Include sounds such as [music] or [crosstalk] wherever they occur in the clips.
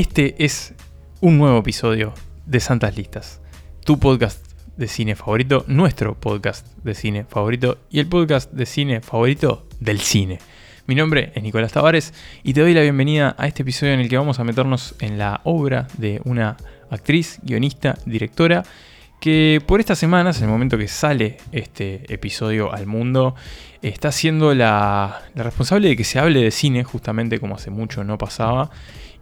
Este es un nuevo episodio de Santas Listas, tu podcast de cine favorito, nuestro podcast de cine favorito y el podcast de cine favorito del cine. Mi nombre es Nicolás Tavares y te doy la bienvenida a este episodio en el que vamos a meternos en la obra de una actriz, guionista, directora que por estas semanas, en el momento que sale este episodio al mundo, está siendo la, responsable de que se hable de cine, justamente como hace mucho no pasaba,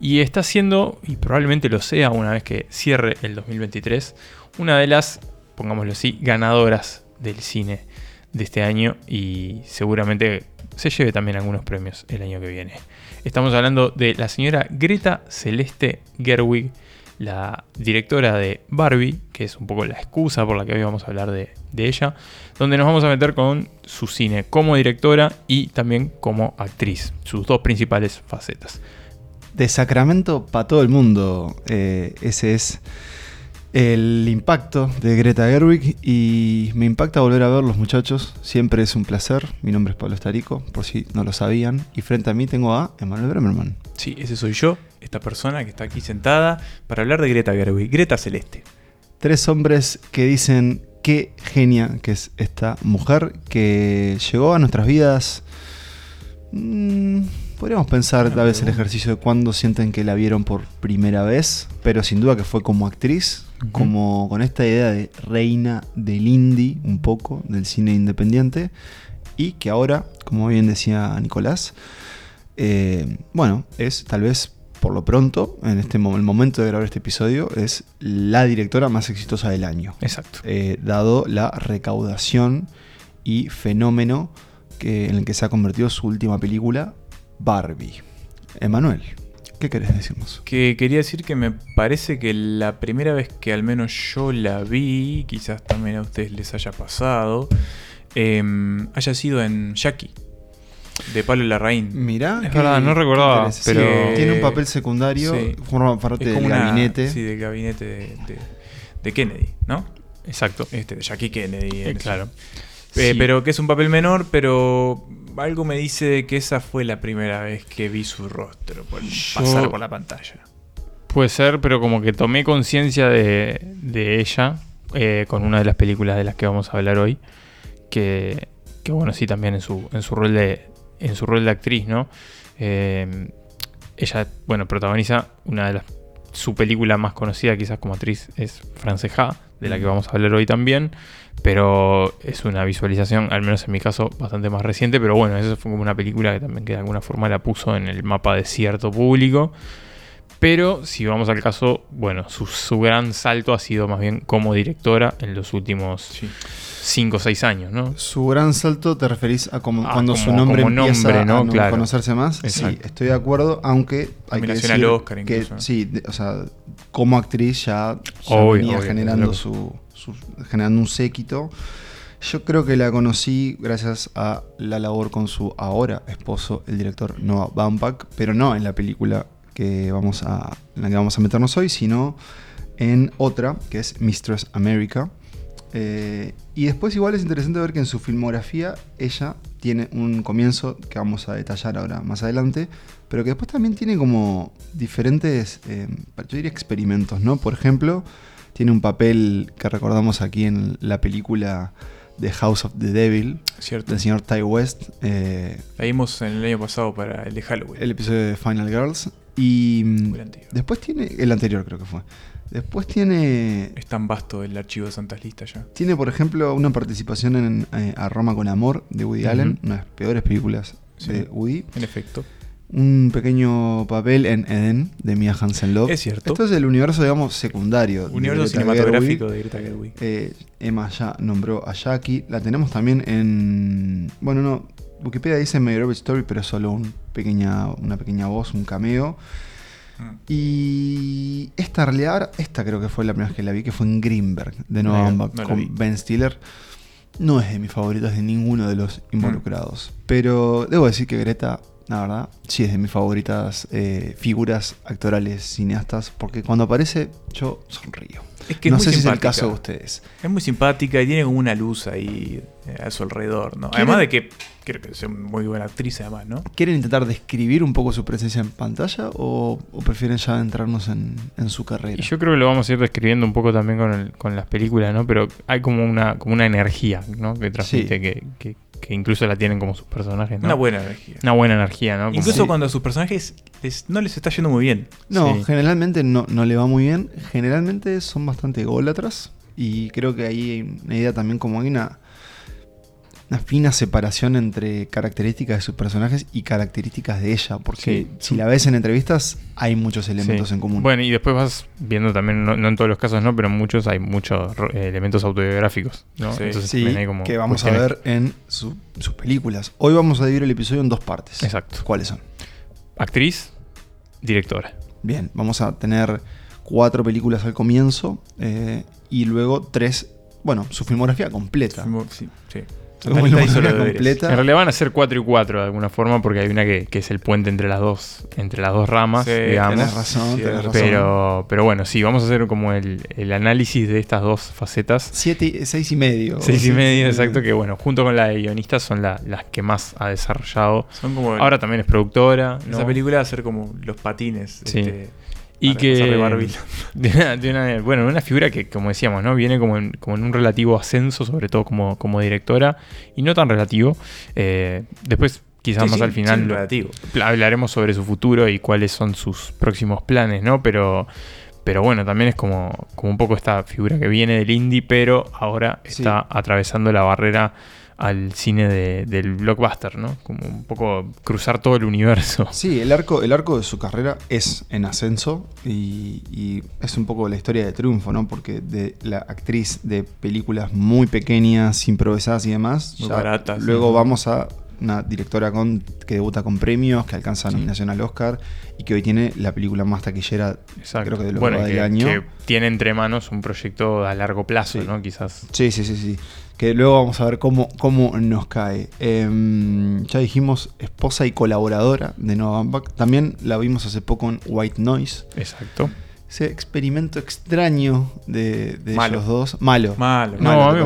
y está siendo, y probablemente lo sea una vez que cierre el 2023, una de las, pongámoslo así, ganadoras del cine de este año y seguramente se lleve también algunos premios el año que viene. Estamos hablando de la señora Greta Celeste Gerwig, la directora de Barbie, que es un poco la excusa por la que hoy vamos a hablar de, ella, donde nos vamos a meter con su cine como directora y también como actriz, sus dos principales facetas. De Sacramento para todo el mundo, eh, ese es el impacto de Greta Gerwig y me impacta volver a ver los muchachos, siempre es un placer. Mi nombre es Pablo Estarico, por si no lo sabían, y frente a mí tengo a Emanuel Bremerman. Sí, ese soy yo, esta persona que está aquí sentada para hablar de Greta Gerwig, Greta Celeste. Tres hombres que dicen qué genia que es esta mujer que llegó a nuestras vidas. Mm, podríamos pensar tal vez el ejercicio de cuándo sienten que la vieron por primera vez, pero sin duda que fue como actriz, como con esta idea de reina del indie, un poco, del cine independiente, y que ahora, como bien decía Nicolás, eh, bueno, es tal vez por lo pronto, en este el momento de grabar este episodio, es la directora más exitosa del año. Exacto. Eh, dado la recaudación y fenómeno que, en el que se ha convertido su última película, Barbie. Emanuel, ¿qué querés decirnos? Que quería decir que me parece que la primera vez que al menos yo la vi, quizás también a ustedes les haya pasado, em, haya sido en Jackie de Pablo Larraín. Mirá, es verdad, no recordaba, pero tiene un papel secundario, forma parte del gabinete. Sí, del gabinete de, Kennedy, ¿no? Exacto. Este, de Jackie Kennedy. Eh, claro. Eh, pero que es un papel menor, pero algo me dice que esa fue la primera vez que vi su rostro por pasar por la pantalla. Puede ser, pero como que tomé conciencia de, ella eh, con una de las películas de las que vamos a hablar hoy. Que, que bueno, sí, también en su, en su rol de, en su rol de actriz, ¿no? Eh, ella, bueno, protagoniza una de las. Su película más conocida, quizás como actriz, es Franceja, de la que vamos a hablar hoy también. Pero es una visualización, al menos en mi caso, bastante más reciente. Pero bueno, eso fue como una película que también que de alguna forma la puso en el mapa de cierto público. Pero si vamos al caso, bueno, su, gran salto ha sido más bien como directora en los últimos 5 o 6 años, ¿no? Su gran salto te referís a como, ah, cuando su nombre empieza ¿no? a conocerse más. Sí, estoy de acuerdo, aunque hay que decir al Oscar que sí, o sea, como actriz ya, venía generando su, generando un séquito. Yo creo que la conocí gracias a la labor con su ahora esposo, el director Noah Baumbach, pero no en la película que vamos a, en la que vamos a meternos hoy, sino en otra, que es Mistress America. Eh, y después igual es interesante ver que en su filmografía ella tiene un comienzo que vamos a detallar ahora más adelante, pero que después también tiene como diferentes, eh, yo diría experimentos, ¿no? Por ejemplo, tiene un papel que recordamos aquí en la película The House of the Devil, Cierto. del señor Ty West. Eh, la vimos en el año pasado para el de Halloween. El episodio de Final Girls. Y mm, después tiene, el anterior creo que fue. Después tiene... Es tan vasto el archivo de Santas Listas ya. Tiene, por ejemplo, una participación en eh, A Roma con Amor de Woody Allen, una de las peores películas de Woody. En efecto. Un pequeño papel en Eden de Mia Hansen Love. Es cierto. Esto es el universo, digamos, secundario. Universo cinematográfico de Greta Gerwig. Eh, Emma ya nombró a Jackie. La tenemos también en... Bueno, no, Wikipedia dice My Story, pero es solo un pequeña, una pequeña voz, un cameo. Mm. Y esta realidad, esta creo que fue la primera vez que la vi, que fue en Greenberg, de Noah con Ben Stiller. No es de mis favoritos de ninguno de los involucrados. Mm. Pero debo decir que Greta, la verdad, sí es de mis favoritas eh, figuras actorales cineastas, porque cuando aparece yo sonrío. Es que no sé si es el caso de ustedes. Es muy simpática y tiene como una luz ahí eh, a su alrededor, ¿no? Además de que creo que es muy buena actriz, además, ¿no? ¿Quieren intentar describir un poco su presencia en pantalla o, prefieren ya entrarnos en, su carrera? Y yo creo que lo vamos a ir describiendo un poco también con, con las películas, ¿no? Pero hay como una, como una energía, ¿no? Que transmite que, incluso la tienen como sus personajes, ¿no? Una buena energía. Una buena energía, ¿no? incluso cuando a sus personajes no les está yendo muy bien. No, generalmente no, no le va muy bien. Generalmente son bastante ególatras. Y creo que ahí hay una idea también como hay una una fina separación entre características de sus personajes y características de ella, porque si la ves en entrevistas hay muchos elementos en común. Bueno, y después vas viendo también, no, en todos los casos no, pero en muchos hay muchos eh, elementos autobiográficos, ¿no? Sí, que vamos a ver en sus películas. Hoy vamos a dividir el episodio en dos partes. Exacto. ¿Cuáles son? Actriz, directora. Bien, vamos a tener cuatro películas al comienzo eh, y luego tres, bueno, su filmografía completa. sí, sí. En realidad van a ser 4 y 4 de alguna forma, porque hay una que, es el puente entre las dos, entre las dos ramas, digamos. razón, pero, pero bueno, sí, vamos a hacer como el, análisis de estas dos facetas. 6 y medio. 6 y medio, exacto, que bueno, junto con la de guionista son las que más ha desarrollado. Son como Ahora también es productora. Esa película va a ser como los patines. Sí. Este, y que [laughs] de una, bueno, una figura que, como decíamos, ¿no? Viene como en, como en un relativo ascenso, sobre todo como, como directora, y no tan relativo. Eh, después, quizás más al final, hablaremos sobre su futuro y cuáles son sus próximos planes, ¿no? Pero, pero bueno, también es como, como un poco esta figura que viene del indie, pero ahora está atravesando la barrera al cine del blockbuster, ¿no? Como un poco cruzar todo el universo. [laughs] Sí, el arco, el arco de su carrera es en ascenso y, es un poco la historia de triunfo, ¿no? Porque de la actriz de películas muy pequeñas, improvisadas y demás, muy baratas. Luego vamos a una directora con, que debuta con premios, que alcanza nominación al Oscar y que hoy tiene la película más taquillera, creo que de lo bueno, del año. Que tiene entre manos un proyecto a largo plazo, ¿no? Quizás. Sí, sí, sí, sí que luego vamos a ver cómo, cómo nos cae. Em, ya dijimos esposa y colaboradora de Baumbach. También la vimos hace poco en White Noise. Exacto ese experimento extraño de, de ellos dos. Malo. Malo. No, a, mí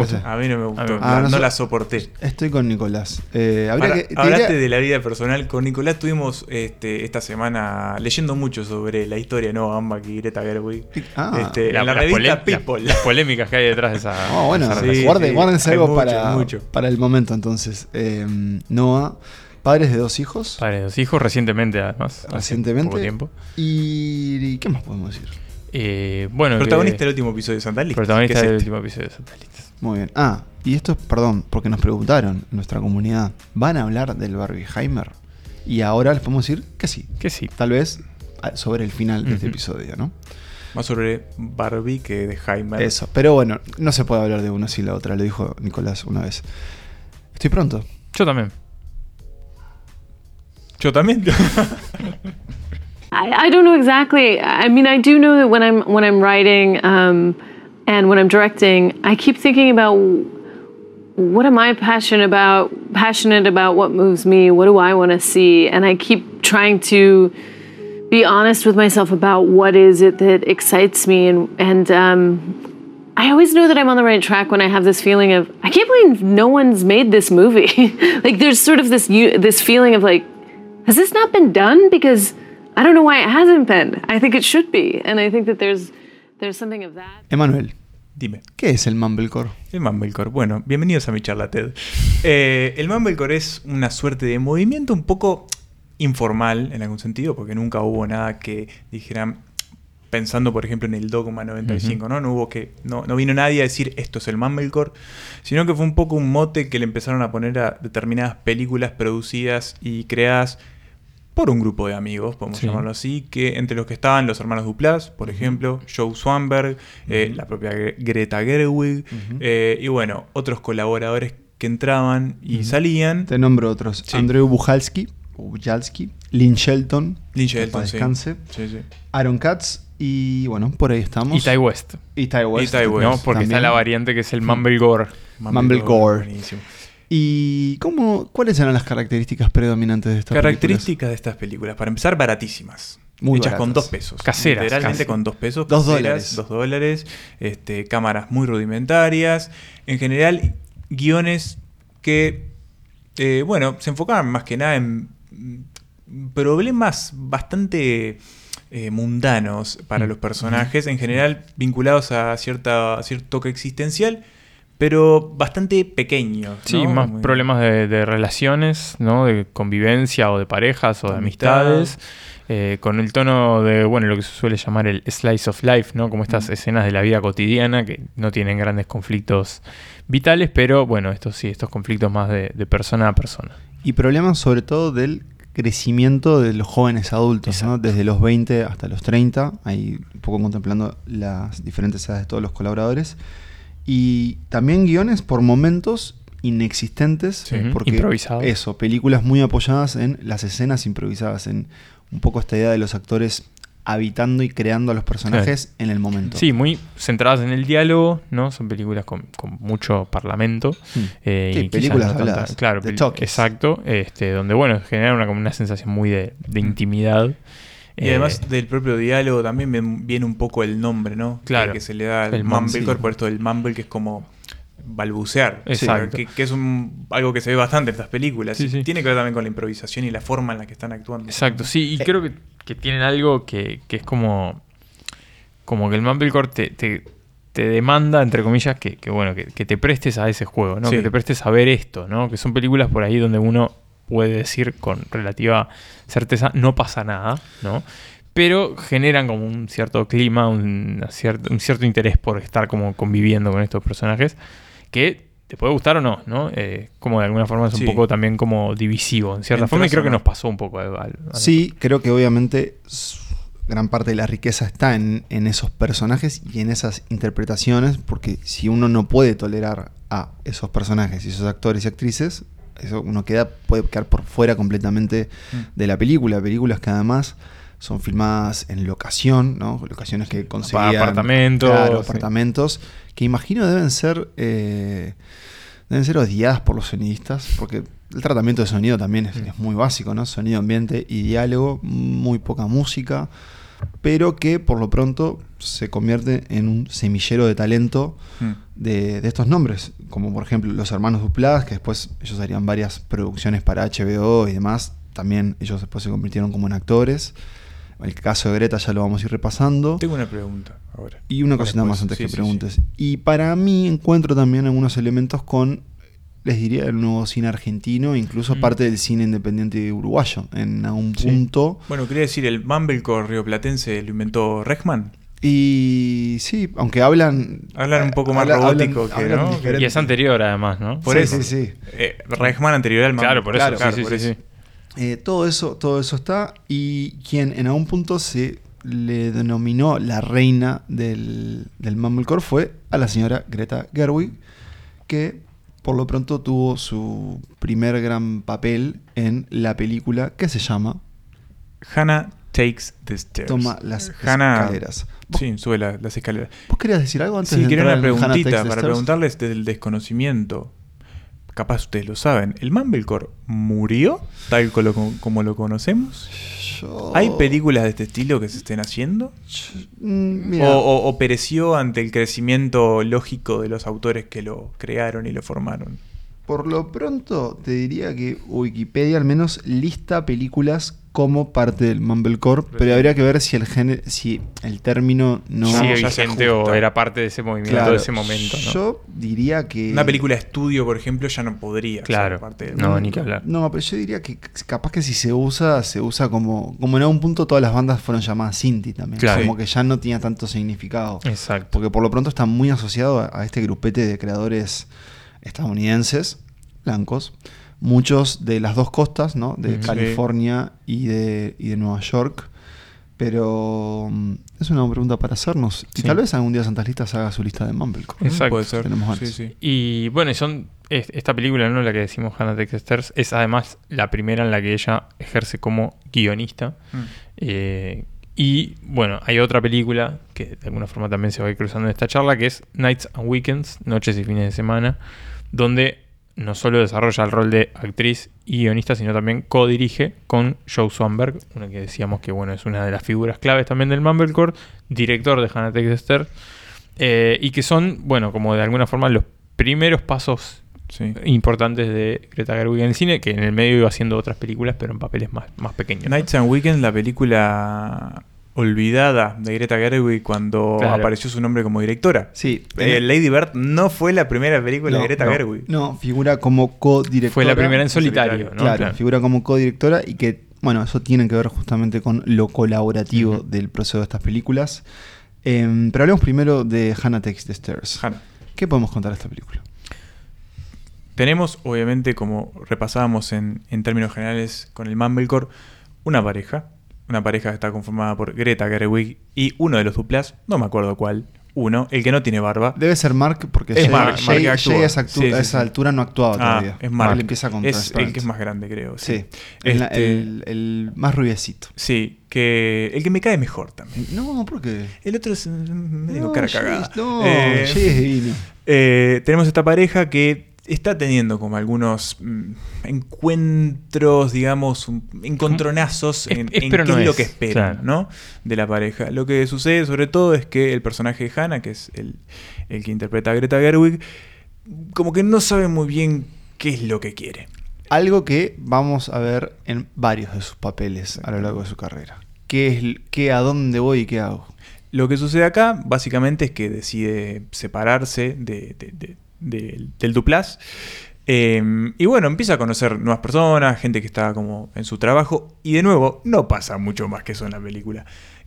no me gustó. Ah, no, la soporté. Estoy con Nicolás. Eh, hablaste de la vida personal. Con Nicolás estuvimos este, esta semana leyendo mucho sobre la historia de Noah Baumbach y Greta Gerwig. Ah, este, la, revista People. Las, [laughs] polémicas que hay detrás de esa. Oh, bueno, guárdense algo para, para el momento entonces. Eh, Noah. Padres de dos hijos. Padres de dos hijos, recientemente además. Recientemente. Poco tiempo. ¿Y qué más podemos decir? Eh, bueno, protagonista del último episodio de Santa Protagonista del este? último episodio de Santa Muy bien. Ah, y esto, perdón, porque nos preguntaron en nuestra comunidad, ¿van a hablar del Barbieheimer? Y ahora les podemos decir que sí. Que sí. Tal vez ah, sobre el final de este episodio, ¿no? Más sobre Barbie que de Heimer. Eso, pero bueno, no se puede hablar de una sin la otra, lo dijo Nicolás una vez. Estoy pronto. Yo también. Yo también. I, I don't know exactly. I mean, I do know that when I'm when I'm writing um, and when I'm directing, I keep thinking about what am I passionate about? Passionate about what moves me? What do I want to see? And I keep trying to be honest with myself about what is it that excites me and and um, I always know that I'm on the right track when I have this feeling of I can't believe no one's made this movie. [laughs] like there's sort of this this feeling of like has this not been done? Because I don't know why it hasn't been. I think it should be. And I think that there's, there's something of that. Emanuel. Dime. ¿Qué es el Mumblecore? El Mumblecore. Bueno, bienvenidos a mi charla TED. Eh, el Mumblecore es una suerte de movimiento un poco informal en algún sentido, porque nunca hubo nada que dijeran, pensando por ejemplo en el Dogma 95, ¿no? No hubo que, no, no vino nadie a decir esto es el Mumblecore, sino que fue un poco un mote que le empezaron a poner a determinadas películas producidas y creadas por un grupo de amigos, podemos llamarlo así, que entre los que estaban los hermanos Duplas, por ejemplo, Joe Swanberg, eh, la propia Greta Gerwig, eh, y bueno, otros colaboradores que entraban y salían. Te nombro otros. Andrew Bujalski, Bujalski, Lynn Shelton, Lynn Shelton, descanse, Aaron Katz, y bueno, por ahí estamos. Y Ty West. Y Ty West. ¿no? Porque está la variante que es el Mumblegore. Mumblegore. Mumblegore. ¿Y cómo, cuáles eran las características predominantes de estas características de estas películas, para empezar, baratísimas. muy hechas con dos pesos. Caseras. Literalmente con dos pesos. Dos dólares. Dos dólares. Este, cámaras muy rudimentarias. En general, guiones que, eh, bueno, se enfocaban más que nada en problemas bastante eh, mundanos para mm. los personajes, en general vinculados a cierta, cierto toque existencial, pero bastante pequeños. Sí, más problemas de, relaciones, ¿no? de convivencia o de parejas o de amistades. Eh, con el tono de, bueno, lo que se suele llamar el slice of life, ¿no? Como estas mm. escenas de la vida cotidiana que no tienen grandes conflictos vitales, pero bueno, estos sí, estos conflictos más de, de persona a persona. Y problemas sobre todo del crecimiento de los jóvenes adultos, desde los 20 hasta los 30, ahí un poco contemplando las diferentes edades de todos los colaboradores. Y también guiones por momentos inexistentes, porque eso, películas muy apoyadas en las escenas improvisadas, en un poco esta idea de los actores habitando y creando a los personajes en el momento. Sí, muy centradas en el diálogo, ¿no? Son películas con, mucho parlamento. Mm. Eh, sí, películas habladas. claro, de exacto. Este, donde, bueno, genera una, una sensación muy de, mm. intimidad. Y además eh, del propio diálogo también viene un poco el nombre, ¿no? Claro. Que, se le da al mumblecore, por esto del mumble, que es como balbucear. Exacto. Que, es un, algo que se ve bastante en estas películas. Tiene que ver también con la improvisación y la forma en la que están actuando. Exacto, sí, y creo que que tienen algo que, es como. Como que el Mumblecore te, te, te demanda, entre comillas, que, bueno, que, te prestes a ese juego, ¿no? Que te prestes a ver esto, ¿no? Que son películas por ahí donde uno puede decir con relativa certeza no pasa nada, ¿no? Pero generan como un cierto clima, un, cierto, un cierto interés por estar como conviviendo con estos personajes que te puede gustar o no, ¿no? Eh, como de alguna forma es un poco también como divisivo, en cierta forma, y creo que nos pasó un poco a, Sí, creo que obviamente gran parte de la riqueza está en, esos personajes y en esas interpretaciones, porque si uno no puede tolerar a esos personajes y esos actores y actrices, eso uno queda, puede quedar por fuera completamente mm. de la película. Películas que además son filmadas en locación, ¿no? Locaciones que conseguían... Apartamentos. apartamentos, que imagino deben ser... Eh, deben ser odiadas por los sonidistas, porque el tratamiento de sonido también es, mm. muy básico, ¿no? Sonido, ambiente y diálogo, muy poca música, pero que por lo pronto se convierte en un semillero de talento mm. De, estos nombres, como por ejemplo los hermanos Duplass, que después ellos harían varias producciones para HBO y demás, también ellos después se convirtieron como en actores. El caso de Greta ya lo vamos a ir repasando. Tengo una pregunta ahora. Y una cosita más antes que preguntes. Y para mí encuentro también algunos elementos con, les diría, el nuevo cine argentino, incluso parte del cine independiente uruguayo. En algún punto. Bueno, quería decir, el Mumblecore rioplatense lo inventó Rechman. Y sí, aunque hablan. Hablan un poco más robótico que, ¿no? Y es anterior, además, ¿no? Por eso. Sí, sí. Eh, anterior al Claro, por eso. Claro, por eso. Eh, todo, eso, todo eso está. Y quien en algún punto se le denominó la reina del, del Mumblecore fue a la señora Greta Gerwig, que por lo pronto tuvo su primer gran papel en la película que se llama Hannah Takes the Stairs. Toma las escaleras. Sí, sube las escaleras. ¿Vos querías decir algo antes sí, quería una preguntita para preguntarles del desconocimiento capaz ustedes lo saben, ¿el Mumblecore murió tal como, lo conocemos? ¿Hay películas de este estilo que se estén haciendo? Mm, o, pereció ante el crecimiento lógico de los autores que lo crearon y lo formaron? Por lo pronto, te diría que Wikipedia al menos lista películas como parte del Mumblecore, pero, habría que ver si el si el término no vigente o era parte de ese movimiento de ese momento. Yo diría que una película de estudio, por ejemplo, ya no podría ser parte del No, ni que hablar. No, pero yo diría que capaz que si se usa, se usa como como en algún punto todas las bandas fueron llamadas Sinti también, como que ya no tenía tanto significado. Exacto. Porque por lo pronto está muy asociado a este grupete de creadores estadounidenses blancos muchos de las dos costas, ¿no? De California y de, y de Nueva York. Pero mm, es una pregunta para hacernos. Y tal vez algún día Santas Listas haga su lista de Mumblecore. Exacto. Puede ser. Tenemos Y bueno, son esta película, ¿no? La que decimos Hannah Texters, es además la primera en la que ella ejerce como guionista. Mm. Eh, y bueno, hay otra película que de alguna forma también se va a ir cruzando en esta charla, que es Nights and Weekends, Noches y Fines de Semana, donde no solo desarrolla el rol de actriz y guionista, sino también co-dirige con Joe Swanberg, una que decíamos que bueno, es una de las figuras claves también del Mumblecore, director de Hannah Texter, eh, y que son, bueno, como de alguna forma los primeros pasos importantes de Greta Gerwig en el cine, que en el medio iba haciendo otras películas, pero en papeles más, más pequeños. Nights and Weekends, la película olvidada de Greta Gerwig cuando apareció su nombre como directora. Sí. Eh, Lady Bird no fue la primera película de Greta Gerwig. No, figura como co-directora. Fue la primera en solitario, Claro, figura como co-directora y que, bueno, eso tiene que ver justamente con lo colaborativo del proceso de estas películas. Em, pero hablemos primero de Hannah Takes the Stairs. Hannah. ¿Qué podemos contar de esta película? Tenemos, obviamente, como repasábamos en, en términos generales con el Mumblecore, una pareja una pareja que está conformada por Greta Gerwig y uno de los duplas, no me acuerdo cuál, uno, el que no tiene barba. Debe ser Mark porque es Mark, Jay, a esa altura no actuaba ah, todavía. Es Mark. Él empieza con es el que es más grande, creo. Sí, este, el, más rubiecito. Sí, que el que me cae mejor también. No, ¿por qué? El otro es medio cara cagada. no, eh, eh, tenemos esta pareja que está teniendo como algunos mm, encuentros, digamos, encontronazos en, qué es lo que esperan, ¿no? De la pareja. Lo que sucede sobre todo es que el personaje de Hannah, que es el, que interpreta a Greta Gerwig, como que no sabe muy bien qué es lo que quiere. Algo que vamos a ver en varios de sus papeles a lo largo de su carrera. ¿Qué es qué, a dónde voy y qué hago? Lo que sucede acá, básicamente, es que decide separarse de, del Duplas. Em, y bueno, empieza a conocer nuevas personas, gente que está como en su trabajo. Y de nuevo, no pasa mucho más que eso en la película.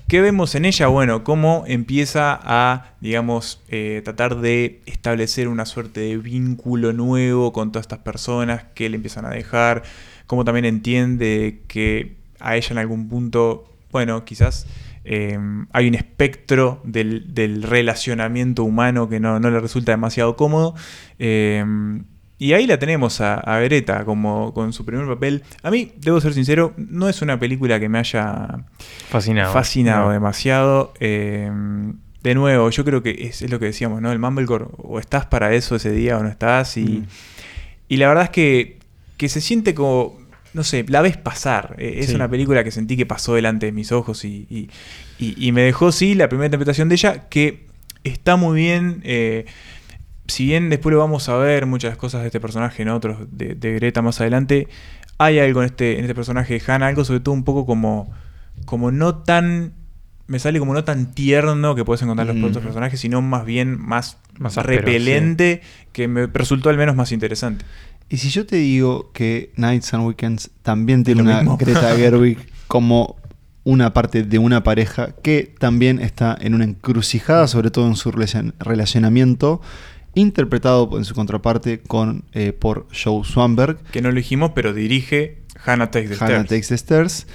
¿Qué vemos en ella? Bueno, cómo empieza a, digamos, eh, tratar de establecer una suerte de vínculo nuevo con todas estas personas que le empiezan a dejar. Cómo también entiende que a ella en algún punto, bueno, quizás Em, hay un espectro del, relacionamiento humano que no, le resulta demasiado cómodo. Em, y ahí la tenemos a, a Beretta como con su primer papel. A mí, debo ser sincero, no es una película que me haya fascinado, fascinado demasiado. Em, de nuevo, yo creo que es, lo que decíamos, ¿no? El Mumblecore, o estás para eso ese día o no estás. Y, mm. y la verdad es que, que se siente como no sé, la ves pasar. Eh, es una película que sentí que pasó delante de mis ojos y, me dejó, sí, la primera interpretación de ella, que está muy bien. Eh, si bien después lo vamos a ver, muchas cosas de este personaje en otros, de, Greta más adelante, hay algo en este, en este personaje de Hannah, algo sobre todo un poco como, como no tan me sale como no tan tierno que puedes encontrar los otros personajes, sino más bien más, más repelente, que me resultó al menos más interesante. Y si yo te digo que Nights and Weekends también tiene una Greta [laughs] Gerwig como una parte de una pareja que también está en una encrucijada, sobre todo en su relacionamiento, interpretado en su contraparte con, eh, por Joe Swanberg. Que no lo dijimos, pero dirige Hannah Takes the Hannah Takes the Stairs.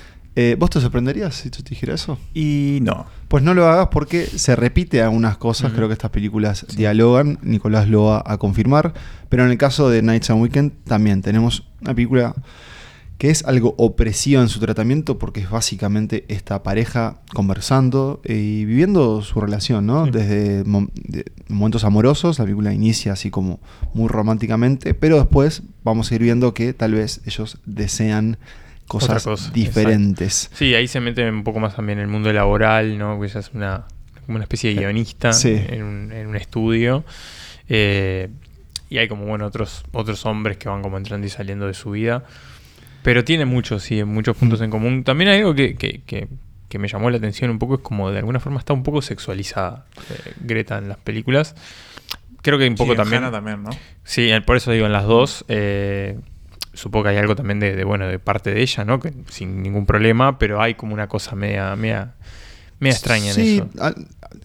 Eh, ¿Vos te sorprenderías si te dijera eso? Y no. Pues no lo hagas porque se repite algunas cosas. Creo que estas películas dialogan. Nicolás lo va a confirmar. Pero en el caso de Nights and Weekend también tenemos una película que es algo opresiva en su tratamiento porque es básicamente esta pareja conversando y viviendo su relación, ¿no? Desde momentos amorosos, la película inicia así como muy románticamente, pero después vamos a ir viendo que tal vez ellos desean cosas diferentes. Sí, ahí se mete un poco más también en el mundo laboral, ¿no? Que ella es una, como una especie de eh, guionista en, un, estudio. Eh, y hay como, bueno, otros, otros hombres que van como entrando y saliendo de su vida. Pero tiene muchos, sí, muchos puntos en común. También hay algo que, que, que, me llamó la atención un poco, es como de alguna forma está un poco sexualizada eh, Greta en las películas. Creo que un poco también. también, ¿no? Sí, por eso digo en las dos. Eh, supongo que hay algo también de, bueno de parte de ella, ¿no? Que, sin ningún problema, pero hay como una cosa media, media, media extraña en eso.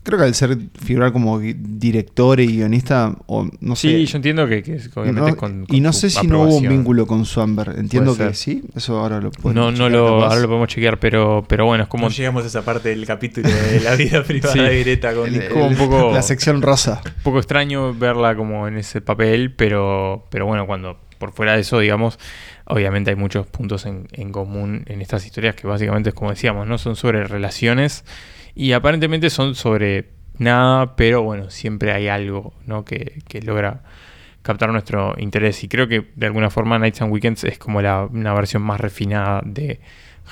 creo que al ser figurar como director y guionista, o no sé. Sí, yo entiendo que, obviamente con, Y no sé si no hubo un vínculo con Swamber. Entiendo que sí, eso ahora lo podemos No, no lo, ahora lo podemos chequear, pero, pero bueno, es como. No llegamos a esa parte del capítulo de la vida [laughs] privada de Greta con como un poco. [laughs] La sección rosa. Un poco extraño verla como en ese papel, pero, pero bueno, cuando por fuera de eso, digamos, obviamente hay muchos puntos en, común en estas historias que básicamente es como decíamos, ¿no? Son sobre relaciones y aparentemente son sobre nada, pero bueno, siempre hay algo, ¿no? Que, logra captar nuestro interés. Y creo que de alguna forma Nights and Weekends es como la, una versión más refinada de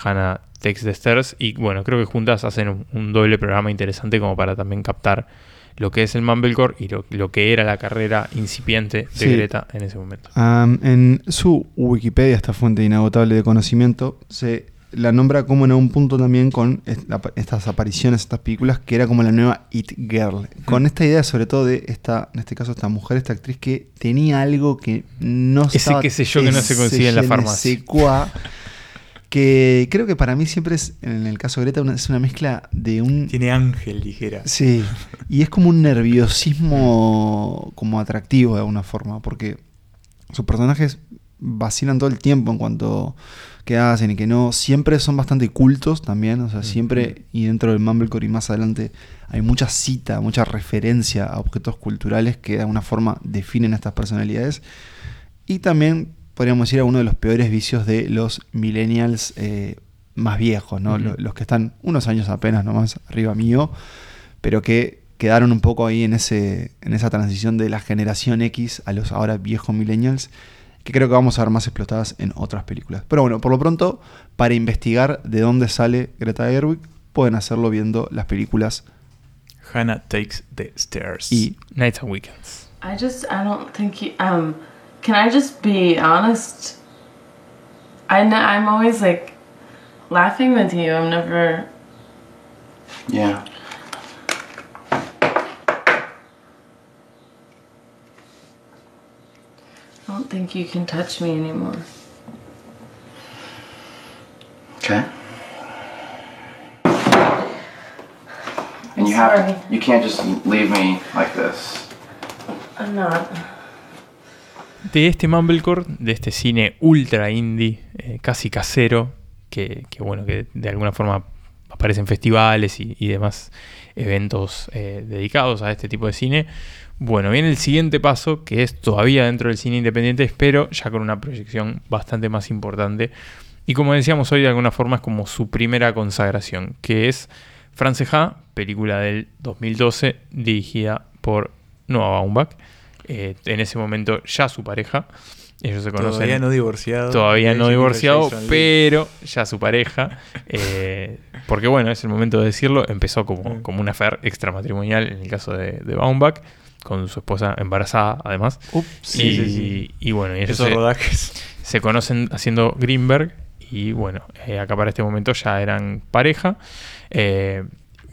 Hannah Takes the Stairs. Y bueno, creo que juntas hacen un, doble programa interesante como para también captar lo que es el Mumblecore y lo, que era la carrera incipiente de Greta en ese momento. en su Wikipedia, esta fuente inagotable de conocimiento, se la nombra como en un punto también con estas apariciones, estas películas, que era como la nueva It Girl. Con esta idea, sobre todo, de esta, en este caso, esta mujer, esta actriz que tenía algo que no Ese estaba. Ese sé yo que no se consigue en la farmacia. Que creo que para mí siempre es, en el caso de Greta, es una mezcla de un. Tiene ángel, dijera. Sí. Y es como un nerviosismo como atractivo de alguna forma, porque sus personajes vacilan todo el tiempo en cuanto que hacen y que no, siempre son bastante cultos también, o sea, siempre, y dentro del Mumblecore y más adelante, hay mucha cita, mucha referencia a objetos culturales que de alguna forma definen estas personalidades. Y también podríamos decir a uno de los peores vicios de los millennials eh, más viejos, ¿no? los, que están unos años apenas nomás arriba mío, pero que quedaron un poco ahí en, ese, en esa transición de la generación X a los ahora viejos millennials que creo que vamos a ver más explotadas en otras películas. Pero bueno, por lo pronto, para investigar de dónde sale Greta Gerwig, pueden hacerlo viendo las películas Hannah Takes the Stairs y Nights and Weekends. I just, I don't think you, um, can I just be honest? I I'm always like laughing with you. I'm never. Yeah. I don't think you can touch me anymore. Okay. And you Sorry. have you can't just leave me like this. I'm not. De este Mumblecore, de este cine ultra indie, eh, casi casero, que, bueno, que de alguna forma aparece en festivales y, y demás eventos eh, dedicados a este tipo de cine, bueno, viene el siguiente paso, que es todavía dentro del cine independiente, pero ya con una proyección bastante más importante. Y como decíamos hoy, de alguna forma es como su primera consagración, que es Franceja, película del 2012, dirigida por Noah Baumbach. Eh, en ese momento ya su pareja. Ellos se conocen. Todavía no divorciado. Todavía no divorciado, pero ya su pareja. Eh, porque bueno, es el momento de decirlo. Empezó como, como una affair extramatrimonial en el caso de, de Baumbach con su esposa embarazada, además. y, bueno, y esos rodajes. Se conocen haciendo Greenberg y bueno, eh, acá para este momento ya eran pareja. Eh,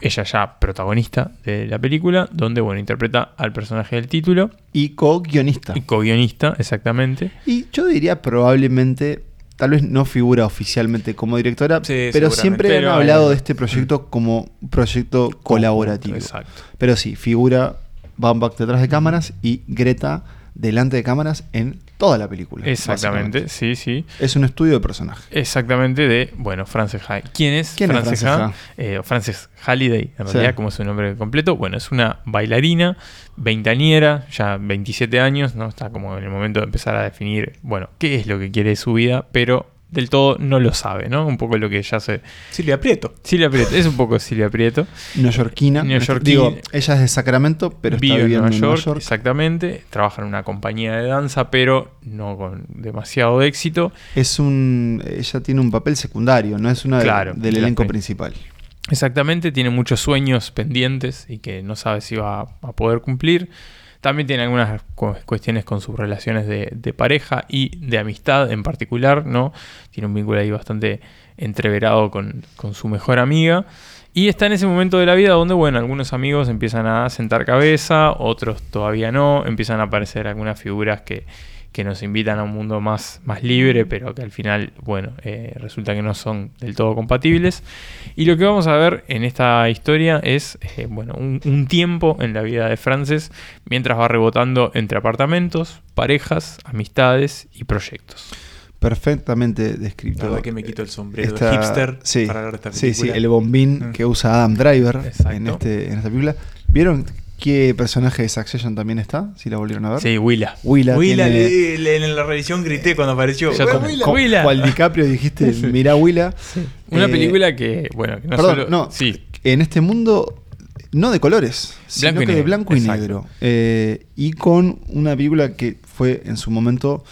ella ya protagonista de la película, donde bueno, interpreta al personaje del título. Y co-guionista. Y co-guionista, exactamente. Y yo diría probablemente, tal vez no figura oficialmente como directora, pero siempre han hablado de este proyecto como proyecto colaborativo. Exacto. Pero sí, figura Baumbach detrás de cámaras y Greta delante de cámaras en toda la película. Exactamente, sí, sí. Es un estudio de personaje. Exactamente de, bueno, Frances Ha. ¿Quién es ¿Quién Frances, Ha? Eh, Frances Halliday, en realidad, como es su nombre completo. Bueno, es una bailarina, veintañera, ya 27 años, ¿no? Está como en el momento de empezar a definir, bueno, qué es lo que quiere de su vida, pero del todo no lo sabe, ¿no? Un poco lo que ya se... Silvia Prieto. Silvia Prieto, es un poco Silvia Prieto. Neoyorquina. Digo, ella es de Sacramento, pero vive está viviendo en Nueva York, Exactamente. Trabaja en una compañía de danza, pero no con demasiado éxito. Es un... Ella tiene un papel secundario, no es una del elenco principal. Exactamente, tiene muchos sueños pendientes y que no sabe si va a poder cumplir. También tiene algunas cuestiones con sus relaciones de, pareja y de amistad en particular, ¿no? Tiene un vínculo ahí bastante entreverado con, con su mejor amiga. Y está en ese momento de la vida donde, bueno, algunos amigos empiezan a sentar cabeza, otros todavía no, empiezan a aparecer algunas figuras que, que nos invitan a un mundo más, más libre, pero que al final, bueno, eh, resulta que no son del todo compatibles. Y lo que vamos a ver en esta historia es, eh, bueno, un, tiempo en la vida de Frances mientras va rebotando entre apartamentos, parejas, amistades y proyectos. Perfectamente descrito. La verdad que me quito el sombrero de hipster sí, para hablar de esta película. Sí, sí, el bombín mm. que usa Adam Driver en, este, en esta película. ¿Vieron ¿Qué personaje de Succession también está? Si la volvieron a ver. Sí, Willa. Willa. Willa en la revisión grité cuando apareció. Yo Willa. Cual DiCaprio dijiste, [laughs] mira Willa. Una eh, película que, bueno, que no perdón, No, sí. En este mundo no de colores, sino que de blanco y negro. Eh, y con una película que fue en su momento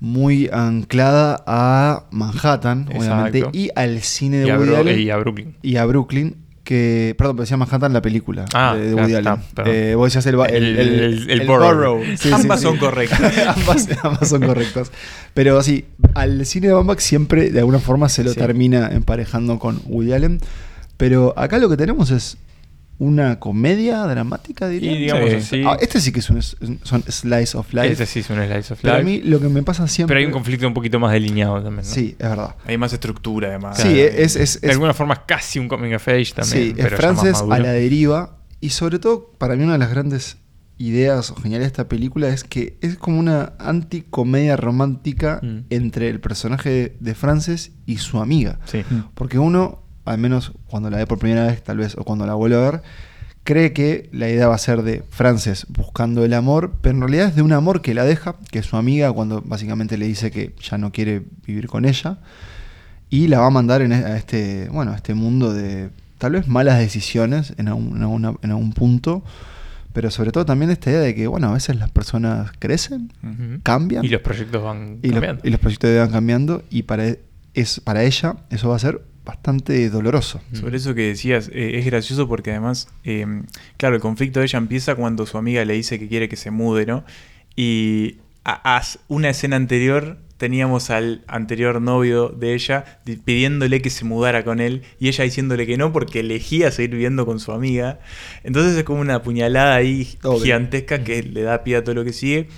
muy anclada a Manhattan, obviamente, y al cine de Woody Allen. Y a Brooklyn. Y a Brooklyn que, perdón, decía Manhattan la película ah, de, Woody Allen. Eh, vos decías el, el, el, el borough. ambas son correctas. [laughs] ambas, son correctas. Pero sí, al cine de Baumbach siempre de alguna forma se lo termina emparejando con Woody Allen. Pero acá lo que tenemos es una comedia dramática, diría. Y digamos ah, este sí que es un, son slice of life. Este sí es un slice of life. Pero a mí lo que me pasa siempre. Pero hay un conflicto un poquito más delineado también. ¿no? Sí, es verdad. Hay más estructura, además. Sí, es, es, De alguna forma es casi un coming of age también. Sí, es Frances a la deriva. Y sobre todo, para mí, una de las grandes ideas o geniales de esta película es que es como una anticomedia romántica mm. entre el personaje de Frances y su amiga. Sí. Porque uno al menos cuando la ve por primera vez, tal vez, o cuando la vuelve a ver, cree que la idea va a ser de Frances buscando el amor, pero en realidad es de un amor que la deja, que es su amiga, cuando básicamente le dice que ya no quiere vivir con ella, y la va a mandar en, e, a este, bueno, a este mundo de tal vez malas decisiones en algún, en algún punto, pero sobre todo también esta idea de que, bueno, a veces las personas crecen, cambian. Y los proyectos van cambiando. y los proyectos van cambiando, y para, es, para ella eso va a ser bastante doloroso. Sobre eso que decías, eh, es gracioso porque además, em, claro, el conflicto de ella empieza cuando su amiga le dice que quiere que se mude, ¿no? Y a, una escena anterior teníamos al anterior novio de ella pidiéndole que se mudara con él y ella diciéndole que no porque elegía seguir viviendo con su amiga. Entonces es como una puñalada ahí gigantesca que le da pie a todo lo que sigue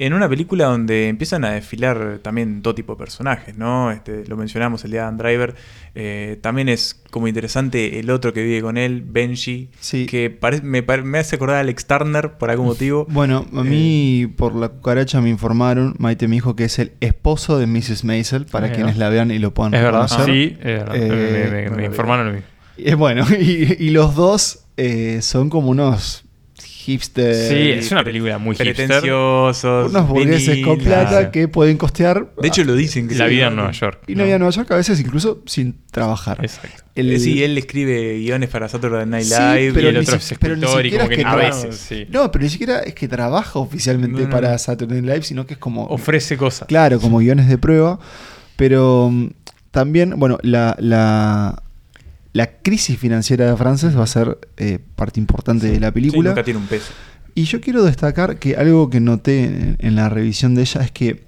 en una película donde empiezan a desfilar también todo tipo de personajes, ¿no? Este, lo mencionamos, el de Adam Driver. Eh, también es como interesante el otro que vive con él, Benji, que me, hace acordar a Alex Turner por algún motivo. Bueno, a mí eh, por la cucaracha me informaron, Maite me dijo que es el esposo de Mrs. Maisel, para quienes la vean y lo puedan es Verdad. Sí, es verdad. Eh, me, informaron a mí. [laughs] Y bueno, y, los dos son como unos hipster. Sí, es una película muy pretenciosos. Unos burgueses con plata que pueden costear. De hecho, lo dicen. Que la vida en Nueva York. Y la vida en Nueva York a veces incluso sin trabajar. Exacto. sí, él escribe guiones para Saturday Night Live pero y el otro es escritor y como que, a veces. No, pero ni siquiera es que trabaja oficialmente para Saturday Night Live, sino que es como. Ofrece cosas. Claro, como guiones de prueba. Pero mm, también, bueno, la, la la crisis financiera de Frances va a ser eh, parte importante de la película. nunca tiene un peso. Y yo quiero destacar que algo que noté en, la revisión de ella es que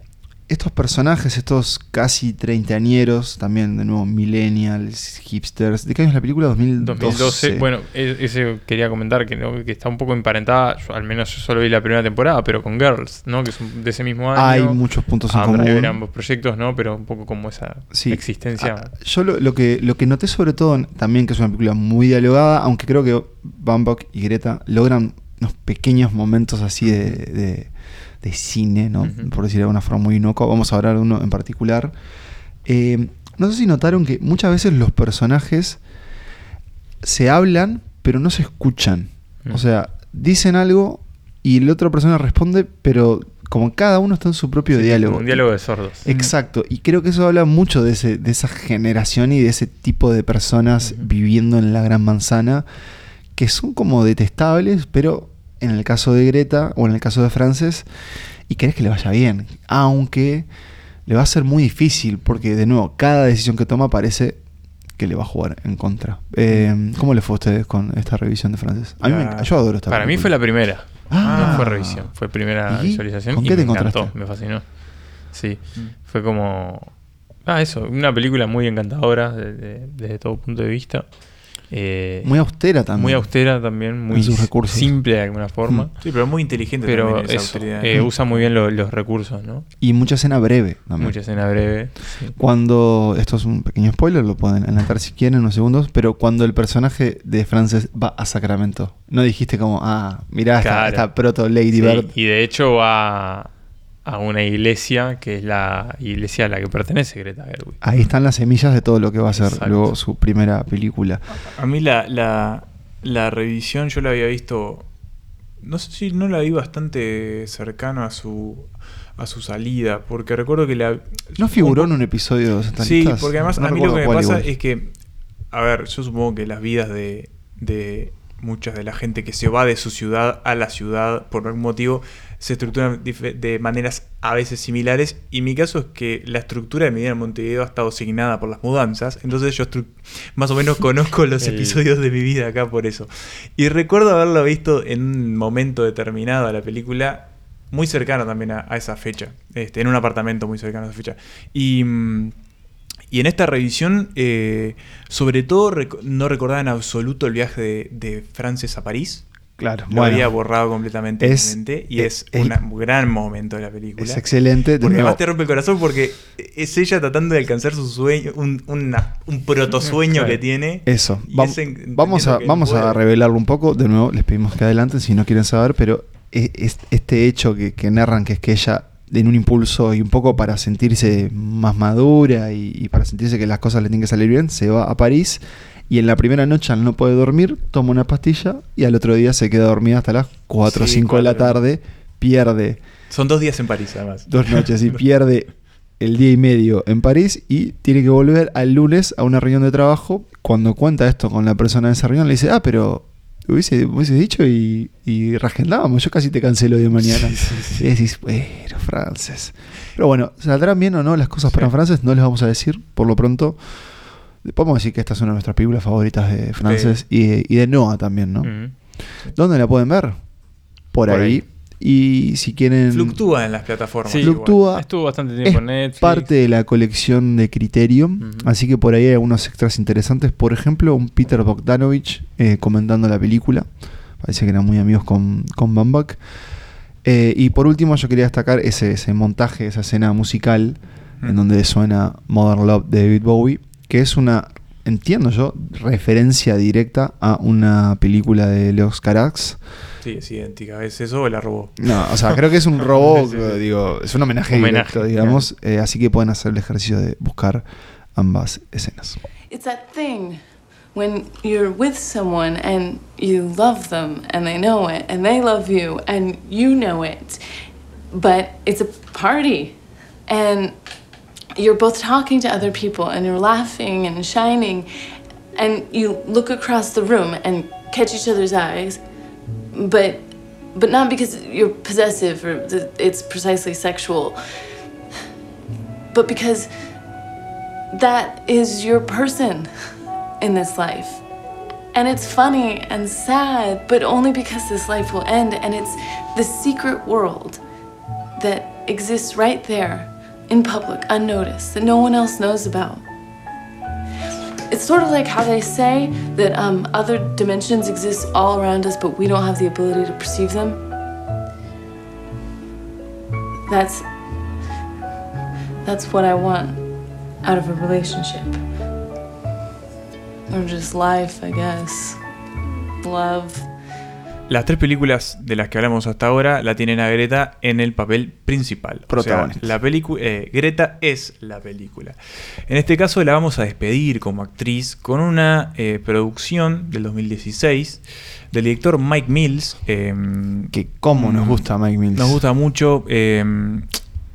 estos personajes, estos casi treintañeros, también de nuevo millennials, hipsters, ¿de qué año es la película? 2012. 2012. Bueno, e, ese quería comentar que, que está un poco emparentada, al menos yo solo vi la primera temporada, pero con Girls, ¿no? Que es de ese mismo año. Hay muchos puntos en común. ambos proyectos, ¿no? Pero un poco como esa existencia. Ah, yo lo, que, lo que noté sobre todo también que es una película muy dialogada, aunque creo que Bambok y Greta logran unos pequeños momentos así de de cine, ¿no? por decir de alguna forma muy inocua. Vamos a hablar de uno en particular. Eh, no sé si notaron que muchas veces los personajes se hablan, pero no se escuchan. O sea, dicen algo y la otra persona responde, pero como cada uno está en su propio diálogo. Un diálogo de sordos. Exacto. Y creo que eso habla mucho de, ese, de esa generación y de ese tipo de personas viviendo en la gran manzana, que son como detestables, pero en el caso de Greta o en el caso de Frances y querés que le vaya bien. Aunque le va a ser muy difícil porque, de nuevo, cada decisión que toma parece que le va a jugar en contra. Eh, ¿Cómo le fue a ustedes con esta revisión de Frances? A mí me, yo adoro esta Para mí fue la primera. Ah. no fue revisión, fue primera visualización. ¿Con y qué te me encantó, me fascinó. Sí, mm. fue como... Ah, eso, una película muy encantadora desde todo punto de vista. Eh, muy austera también. Muy austera también, muy simple de alguna forma. Sí, pero muy inteligente pero también esa eh, usa muy bien los recursos, ¿no? Y mucha escena breve también. Mucha escena breve. Cuando, esto es un pequeño spoiler, lo pueden adelantar si quieren unos segundos, pero cuando el personaje de Frances va a Sacramento, no dijiste como, ah, mirá, esta, proto Lady Bird. Y de hecho va a una iglesia que es la iglesia a la que pertenece Greta Gerwig. Ahí están las semillas de todo lo que va a ser luego su primera película. A mí la, la, revisión yo la había visto, no sé si no la vi bastante cercano a su a su salida, porque recuerdo que la... ¿No figuró en un episodio de Sí, porque además a mí lo que me pasa es que, a ver, yo supongo que las vidas de, de mucha de la gente que se va de su ciudad a la ciudad por algún motivo se estructuran de maneras a veces similares. Y mi caso es que la estructura de mi vida en Montevideo ha estado asignada por las mudanzas. Entonces yo más o menos [laughs] conozco los episodios de mi vida acá por eso. Y recuerdo haberlo visto en un momento determinado a la película, muy cercano también a, esa fecha. Este, en un apartamento muy cercano a esa fecha. Y. Y en esta revisión, eh, sobre todo, no recordaba en absoluto el viaje de, de Frances a París. Claro, lo había borrado completamente es, mente y es, un gran momento de la película. Es excelente. porque además te rompe el corazón porque es ella tratando de alcanzar su sueño, un, un protosueño que tiene. Eso. vamos a, vamos a revelarlo un poco. De nuevo, les pedimos que adelanten si no quieren saber, pero es, este hecho que, que narran, que es que ella en un impulso y un poco para sentirse más madura y, y, para sentirse que las cosas le tienen que salir bien, se va a París y en la primera noche, al no poder dormir, toma una pastilla y al otro día se queda dormida hasta las 4 o 5 de la tarde. Pierde. Son dos días en París, además. Dos noches y [laughs] pierde el día y medio en París y tiene que volver al lunes a una reunión de trabajo. Cuando cuenta esto con la persona de esa reunión, le dice: Ah, pero hubiese, hubiese dicho y, y Yo casi te cancelo de mañana. y decís, bueno, Frances. Pero bueno, ¿saldrán bien o no las cosas para Frances? No les vamos a decir por lo pronto. Podemos decir que esta es una de nuestras películas favoritas de Frances y, de Noah también, ¿no? ¿Dónde la pueden ver? Por, ahí. Y si quieren. Fluctúa en las plataformas. fluctúa. Estuvo bastante tiempo en Netflix. Parte de la colección de Criterion. Así que por ahí hay algunos extras interesantes. Por ejemplo, un Peter Bogdanovich eh, comentando la película. Parece que eran muy amigos con, con Bambak. Eh, y por último, yo quería destacar ese, ese montaje, esa escena musical en donde suena Modern Love de David Bowie que es una, entiendo yo, referencia directa a una película de Leos Carax. Sí, es idéntica. ¿Es eso o la robó? No, o sea, creo que es un [laughs] robot, digo, es un homenaje, directo, digamos. Eh, así que pueden hacer el ejercicio de buscar ambas escenas. It's that thing when you're with someone and you love them and they know it and they love you and you know it, but it's a party and you're both talking to other people and you're laughing and shining and you look across the room and catch each other's eyes but but not because you're possessive or it's precisely sexual but because that is your person in this life. And it's funny and sad but only because this life will end and it's the secret world that exists right there in public, unnoticed, that no one else knows about. It's sort of like how they say that um, other dimensions exist all around us, but we don't have the ability to perceive them. That's that's what I want out of a relationship. Or just life, I guess. Love. Las tres películas de las que hablamos hasta ahora la tienen a Greta en el papel principal. Protagonista. la eh, Greta es la película. En este caso la vamos a despedir como actriz con una eh, producción del 2016 del director Mike Mills. Em, que cómo nos gusta Mike Mills. Nos gusta mucho. Em,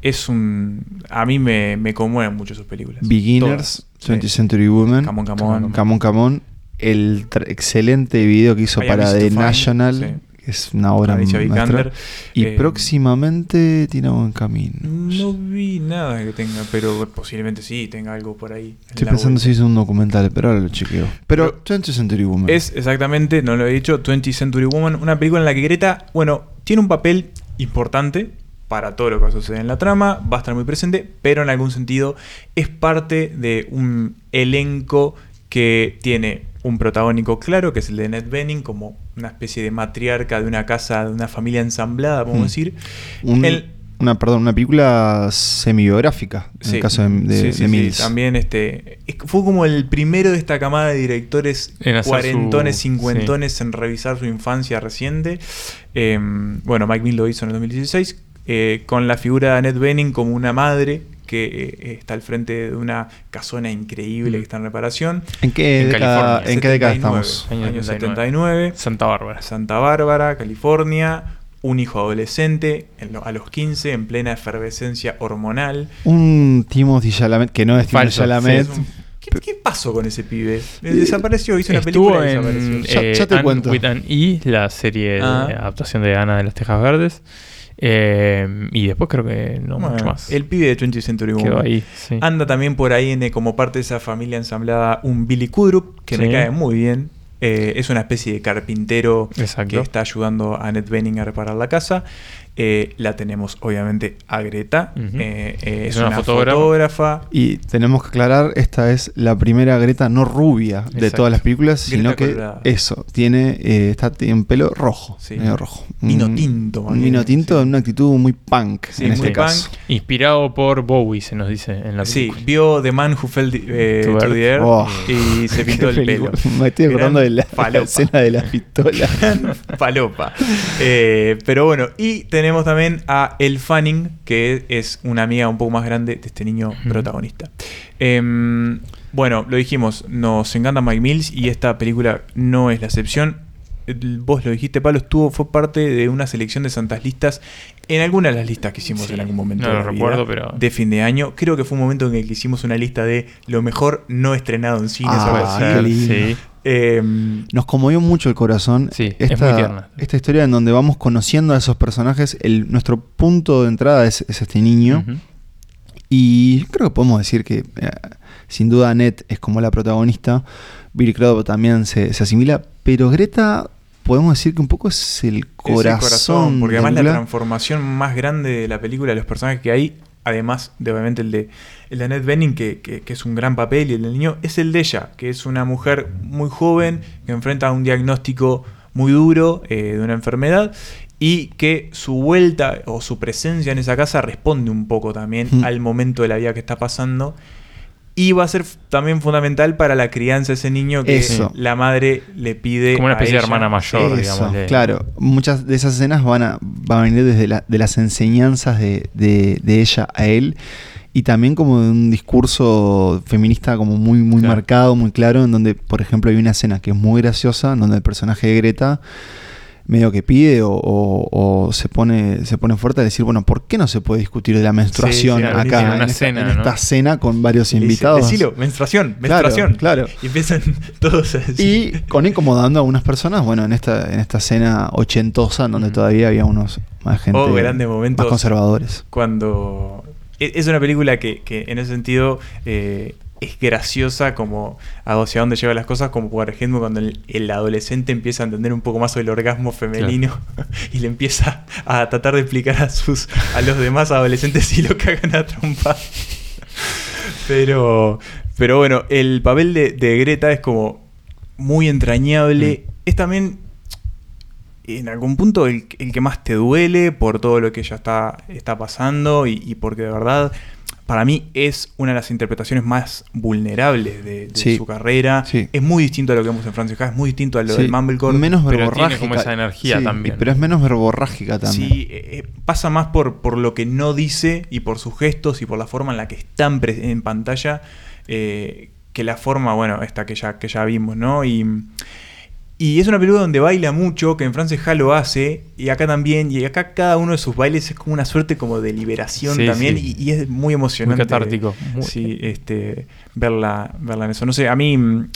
es un. A mí me, me conmueven mucho sus películas. Beginners, 20th Century Woman. Come on, come on. El excelente video que hizo para The National, que es una obra maestra. Y eh, próximamente tiene un camino. No vi nada que tenga, pero posiblemente sí, tenga algo por ahí. Estoy pensando si hizo un documental, pero ahora lo chequeo. Pero, 20th Century Woman. Es exactamente, no lo he dicho, 20th Century Woman, una película en la que Greta, bueno, tiene un papel importante para todo lo que va a suceder en la trama, va a estar muy presente, pero en algún sentido es parte de un elenco que tiene un protagónico claro, que es el de Ned Benning, como una especie de matriarca de una casa, de una familia ensamblada, a mm. decir. una, perdón, una película semi-biográfica, en el caso de, de, también este, fue como el primero de esta camada de directores cuarentones, cincuentones en revisar su infancia reciente. Em, bueno, Mike Mill lo hizo en el 2016, eh, con la figura de Ned Benning como una madre que eh, está al frente de una casona increíble que está en reparación. ¿En qué, década, ¿en qué década estamos? Año 79. Santa Bárbara. Santa Bárbara, California. Un hijo adolescente a los 15 en plena efervescencia hormonal. Un Timothy Chalamet, que no es Timothy Chalamet. ¿Qué, pasó con ese pibe? Desapareció, hizo una película y desapareció. En, ya, te cuento. With an E, la serie de ah. adaptación de Ana de las Tejas Verdes. Eh, y después creo que no mucho más. El pibe de 20th Century Quedó ahí, Anda también por ahí en, como parte de esa familia ensamblada un Billy Kudrup, que me cae muy bien. Eh, es una especie de carpintero que está ayudando a Ned Benning a reparar la casa. Eh, la tenemos obviamente a Greta. Eh, eh, es, una, fotógrafa. Y tenemos que aclarar, esta es la primera Greta no rubia de todas las películas, sino que eso, tiene, está en pelo rojo. Medio rojo. Vino tinto. vino tinto en una actitud muy punk en este caso. Inspirado por Bowie, se nos dice en la película. Sí, vio The Man Who Fell to the Air oh. y se [laughs] pintó el pelo. Me estoy acordando de [laughs] la, escena de la pistola. [laughs] Palopa. pero bueno, y tenemos tenemos también a El Fanning, que es una amiga un poco más grande de este niño protagonista. Em, bueno, lo dijimos, nos encanta Mike Mills y esta película no es la excepción. Vos lo dijiste, Pablo, estuvo, fue parte de una selección de santas listas en alguna de las listas que hicimos en algún momento. No lo recuerdo, pero. De fin de año. Creo que fue un momento en el que hicimos una lista de lo mejor no estrenado en cines ah, Sí. Em, Nos conmovió mucho el corazón. Sí, esta, Esta historia en donde vamos conociendo a esos personajes. El, nuestro punto de entrada es, este niño. Y creo que podemos decir que eh, sin duda Annette es como la protagonista. Billy Crudup también se, asimila. Pero Greta podemos decir que un poco es el corazón. porque además la transformación más grande de la película, de los personajes que hay, además de obviamente el de, el de Annette Bening, que, es un gran papel, y el del niño, es el de ella, que es una mujer muy joven, que enfrenta un diagnóstico muy duro eh, de una enfermedad y que su vuelta o su presencia en esa casa responde un poco también al momento de la vida que está pasando y va a ser también fundamental para la crianza de ese niño que la madre le pide. Como una especie de hermana mayor, digamos. Claro, muchas de esas escenas van a, van a venir desde de las enseñanzas de, de, ella a él y también como de un discurso feminista como muy, muy marcado, muy claro, en donde, por ejemplo, hay una escena que es muy graciosa, en donde el personaje de Greta medio que pide o, se pone se pone fuerte a decir, bueno, ¿por qué no se puede discutir de la menstruación acá en, esta, cena con varios invitados? Decilo, menstruación, menstruación. Claro, Y empiezan todos a decir. Y con incomodando a algunas personas, bueno, en esta, en esta cena ochentosa, donde todavía había unos más gente oh, grandes momentos más conservadores. Cuando es una película que, que en ese sentido eh, es graciosa como hacia dónde lleva las cosas, como por ejemplo cuando el, adolescente empieza a entender un poco más sobre el orgasmo femenino [laughs] y le empieza a tratar de explicar a sus a los demás adolescentes y lo cagan a trompa. Pero, pero bueno, el papel de, Greta es como muy entrañable. Mm. Es también en algún punto el, que más te duele por todo lo que ella está, está pasando y, y porque de verdad para mí es una de las interpretaciones más vulnerables de, su carrera. Es muy distinto a lo que vemos en Francis es muy distinto a lo del Mumblecore. Menos pero tiene como esa energía también. Pero es menos verborrágica también. Sí, eh, eh, pasa más por, por lo que no dice y por sus gestos y por la forma en la que está en, pantalla eh, que la forma, bueno, esta que ya, que ya vimos, ¿no? Y y es una película donde baila mucho, que en Frances Ha lo hace, y acá también, y acá cada uno de sus bailes es como una suerte como de liberación también, Y, es muy emocionante. Muy catártico. Sí, este, verla, verla en eso. No sé, a mí,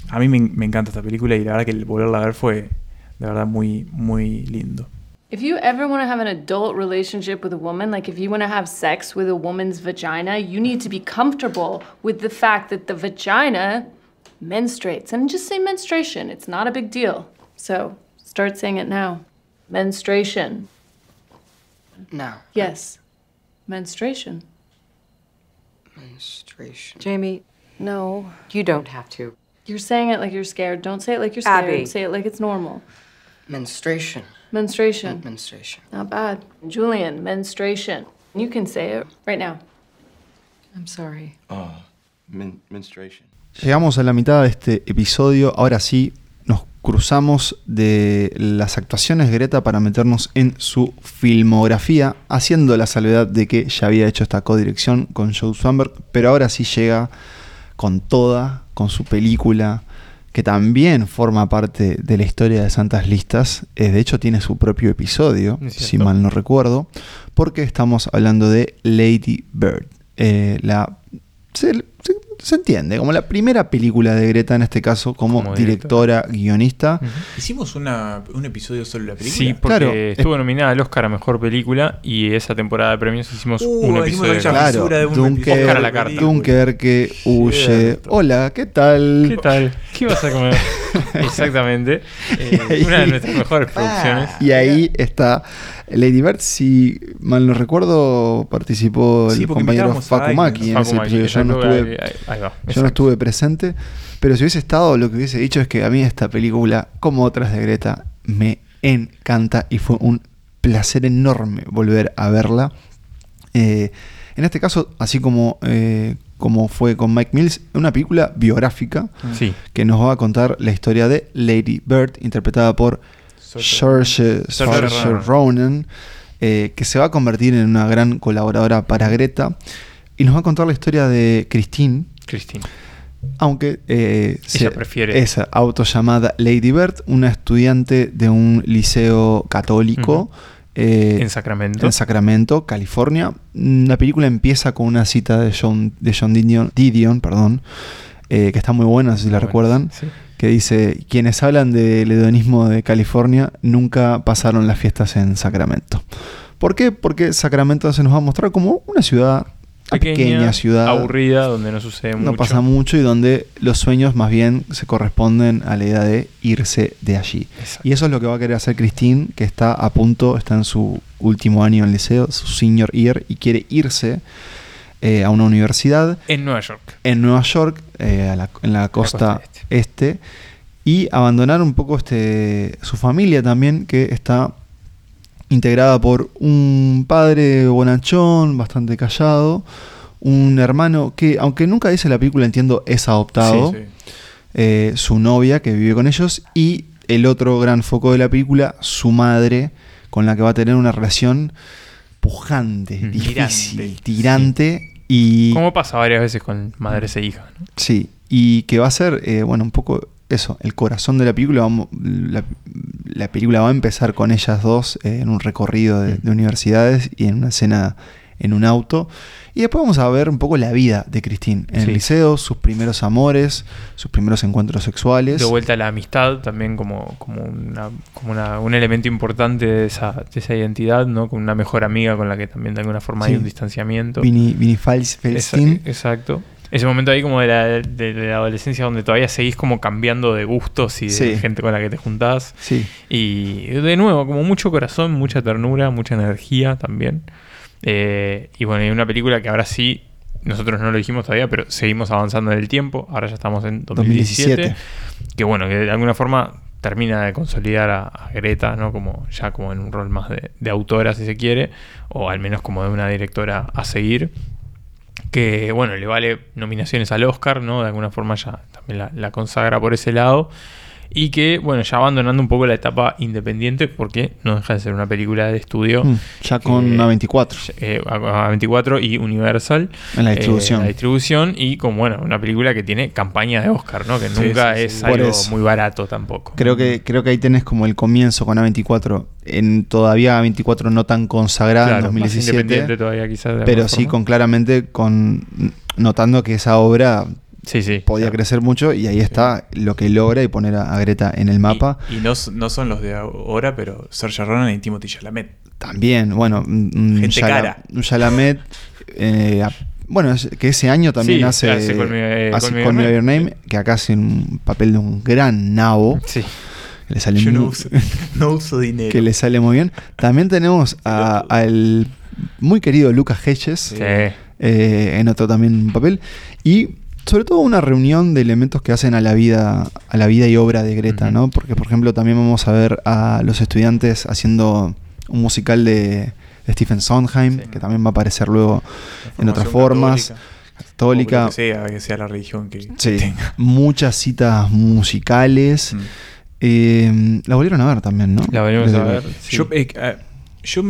a mí me, encanta esta película y la verdad que el volverla a ver fue de verdad muy, muy lindo. If you ever want to have an adult relationship with a woman, like if you want to have sex with a woman's vagina, you need to be comfortable with the fact that the vagina menstruates. And just say menstruation, it's not a big deal. So start saying it now. Menstruation. Now. Yes. Menstruation. Menstruation. Jamie, no. You don't have to. You're saying it like you're scared. Don't say it like you're scared. Abby. Say it like it's normal. Menstruation. Menstruation. menstruation. Not bad. Julian, menstruation. You can say it right now. I'm sorry. Uh, men menstruation. Llegamos a la mitad de este episodio. Ahora sí, nos cruzamos de las actuaciones de Greta para meternos en su filmografía, haciendo la salvedad de que ya había hecho esta codirección con Joe Swanberg, pero ahora sí llega con toda, con su película, que también forma parte de la historia de Santas Listas. Eh, de hecho, tiene su propio episodio, si mal no recuerdo, porque estamos hablando de Lady Bird. Eh, la se entiende, como la primera película de Greta en este caso, como, directora, guionista. Hicimos una, un episodio sobre la película. Sí, porque estuvo nominada al Oscar a Mejor Película y esa temporada de premios hicimos uh, un episodio. Claro, de Dunker, Oscar a la carta. Dunker que huye. Hola, ¿qué tal? ¿Qué tal? ¿Qué vas a comer? [laughs] Exactamente. Eh, una de nuestras mejores producciones. Y ahí está Lady Bird, si mal no recuerdo, participó el compañero Fakumaki en ese episodio. Yo, no estuve, yo no estuve presente, pero si hubiese estado, lo que hubiese dicho es que a mí esta película, como otras de Greta, me encanta y fue un placer enorme volver a verla. Eh, en este caso, así como, eh, como fue con Mike Mills, una película biográfica que nos va a contar la historia de Lady Bird, interpretada por George Ronan, eh, que se va a convertir en una gran colaboradora para Greta y nos va a contar la historia de Christine. Christine. Aunque eh, ella prefiere esa auto llamada Lady Bird, una estudiante de un liceo católico. Eh, en Sacramento. En Sacramento, California. La película empieza con una cita de John, de John Didion, perdón, que está muy buena, si la recuerdan. Sí que dice, quienes hablan del hedonismo de California nunca pasaron las fiestas en Sacramento. ¿Por qué? Porque Sacramento se nos va a mostrar como una ciudad, pequeña, ciudad aburrida, donde no sucede mucho. No pasa mucho y donde los sueños más bien se corresponden a la idea de irse de allí. Y eso es lo que va a querer hacer Christine, que está a punto, está en su último año en el liceo, su senior year, y quiere irse eh, a una universidad. En Nueva York. En Nueva York, eh, en la costa, este, y abandonar un poco este, su familia también, que está integrada por un padre bonachón, bastante callado, un hermano que, aunque nunca dice la película, entiendo, es adoptado, eh, su novia que vive con ellos, y el otro gran foco de la película, su madre, con la que va a tener una relación pujante, difícil, tirante. Y, Como pasa varias veces con madres e hijas. Sí, y que va a ser, eh, bueno, un poco eso, el corazón de la película. la, película va a empezar con ellas dos eh, en un recorrido de, universidades y en una escena en un auto. Y después vamos a ver un poco la vida de Christine en el liceo, sus primeros amores, sus primeros encuentros sexuales. De vuelta a la amistad también como, como, una, como un elemento importante de esa, de esa identidad, ¿no? Con una mejor amiga con la que también de alguna forma hay un distanciamiento. Vini, Vini Falstein. Exacto ese momento ahí como de la, adolescencia donde todavía seguís como cambiando de gustos y de gente con la que te juntás. Sí. Y de nuevo, como mucho corazón, mucha ternura, mucha energía también. Eh, y bueno, hay una película que ahora sí, nosotros no lo dijimos todavía, pero seguimos avanzando en el tiempo. Ahora ya estamos en 2017. Que bueno, que de alguna forma termina de consolidar a, Greta, ¿no? Como ya como en un rol más de, de autora, si se quiere, o al menos como de una directora a seguir que bueno, le vale nominaciones al Oscar, ¿no? De alguna forma ya también la, consagra por ese lado. Y que, bueno, ya abandonando un poco la etapa independiente, porque no deja de ser una película de estudio. Mm, ya con A24. Eh, A24 y Universal. En la distribución. la distribución. Y con, bueno, una película que tiene campaña de Oscar, ¿no? Que nunca es algo muy barato tampoco. Creo que, creo que ahí tenés como el comienzo con A24. En todavía A24 no tan consagrada en 2017. independiente todavía quizás. Pero sí, con claramente, con notando que esa obra Sí, sí. Podía crecer mucho y ahí está lo que logra y poner a, Greta en el mapa. Y, no, no, son los de ahora, pero Sergio Ronan y Timothy Chalamet. También, bueno, un, Chalamet. Eh, bueno, que ese año también hace, hace Call Me, Your Name, que acá hace un papel de un gran nabo. Sí. Que le sale Yo no, [laughs] uso, dinero. [laughs] Que le sale muy bien. También tenemos al muy querido Lucas Hedges. Sí. Eh, en otro también papel. Y sobre todo una reunión de elementos que hacen a la vida, a la vida y obra de Greta, ¿no? Porque, por ejemplo, también vamos a ver a los estudiantes haciendo un musical de, Stephen Sondheim, que también va a aparecer luego en otras formas. Católica. Que sea, que sea la religión que, sí, Muchas citas musicales. Eh, la volvieron a ver también, ¿no? La volvieron a ver. Yo, eh, yo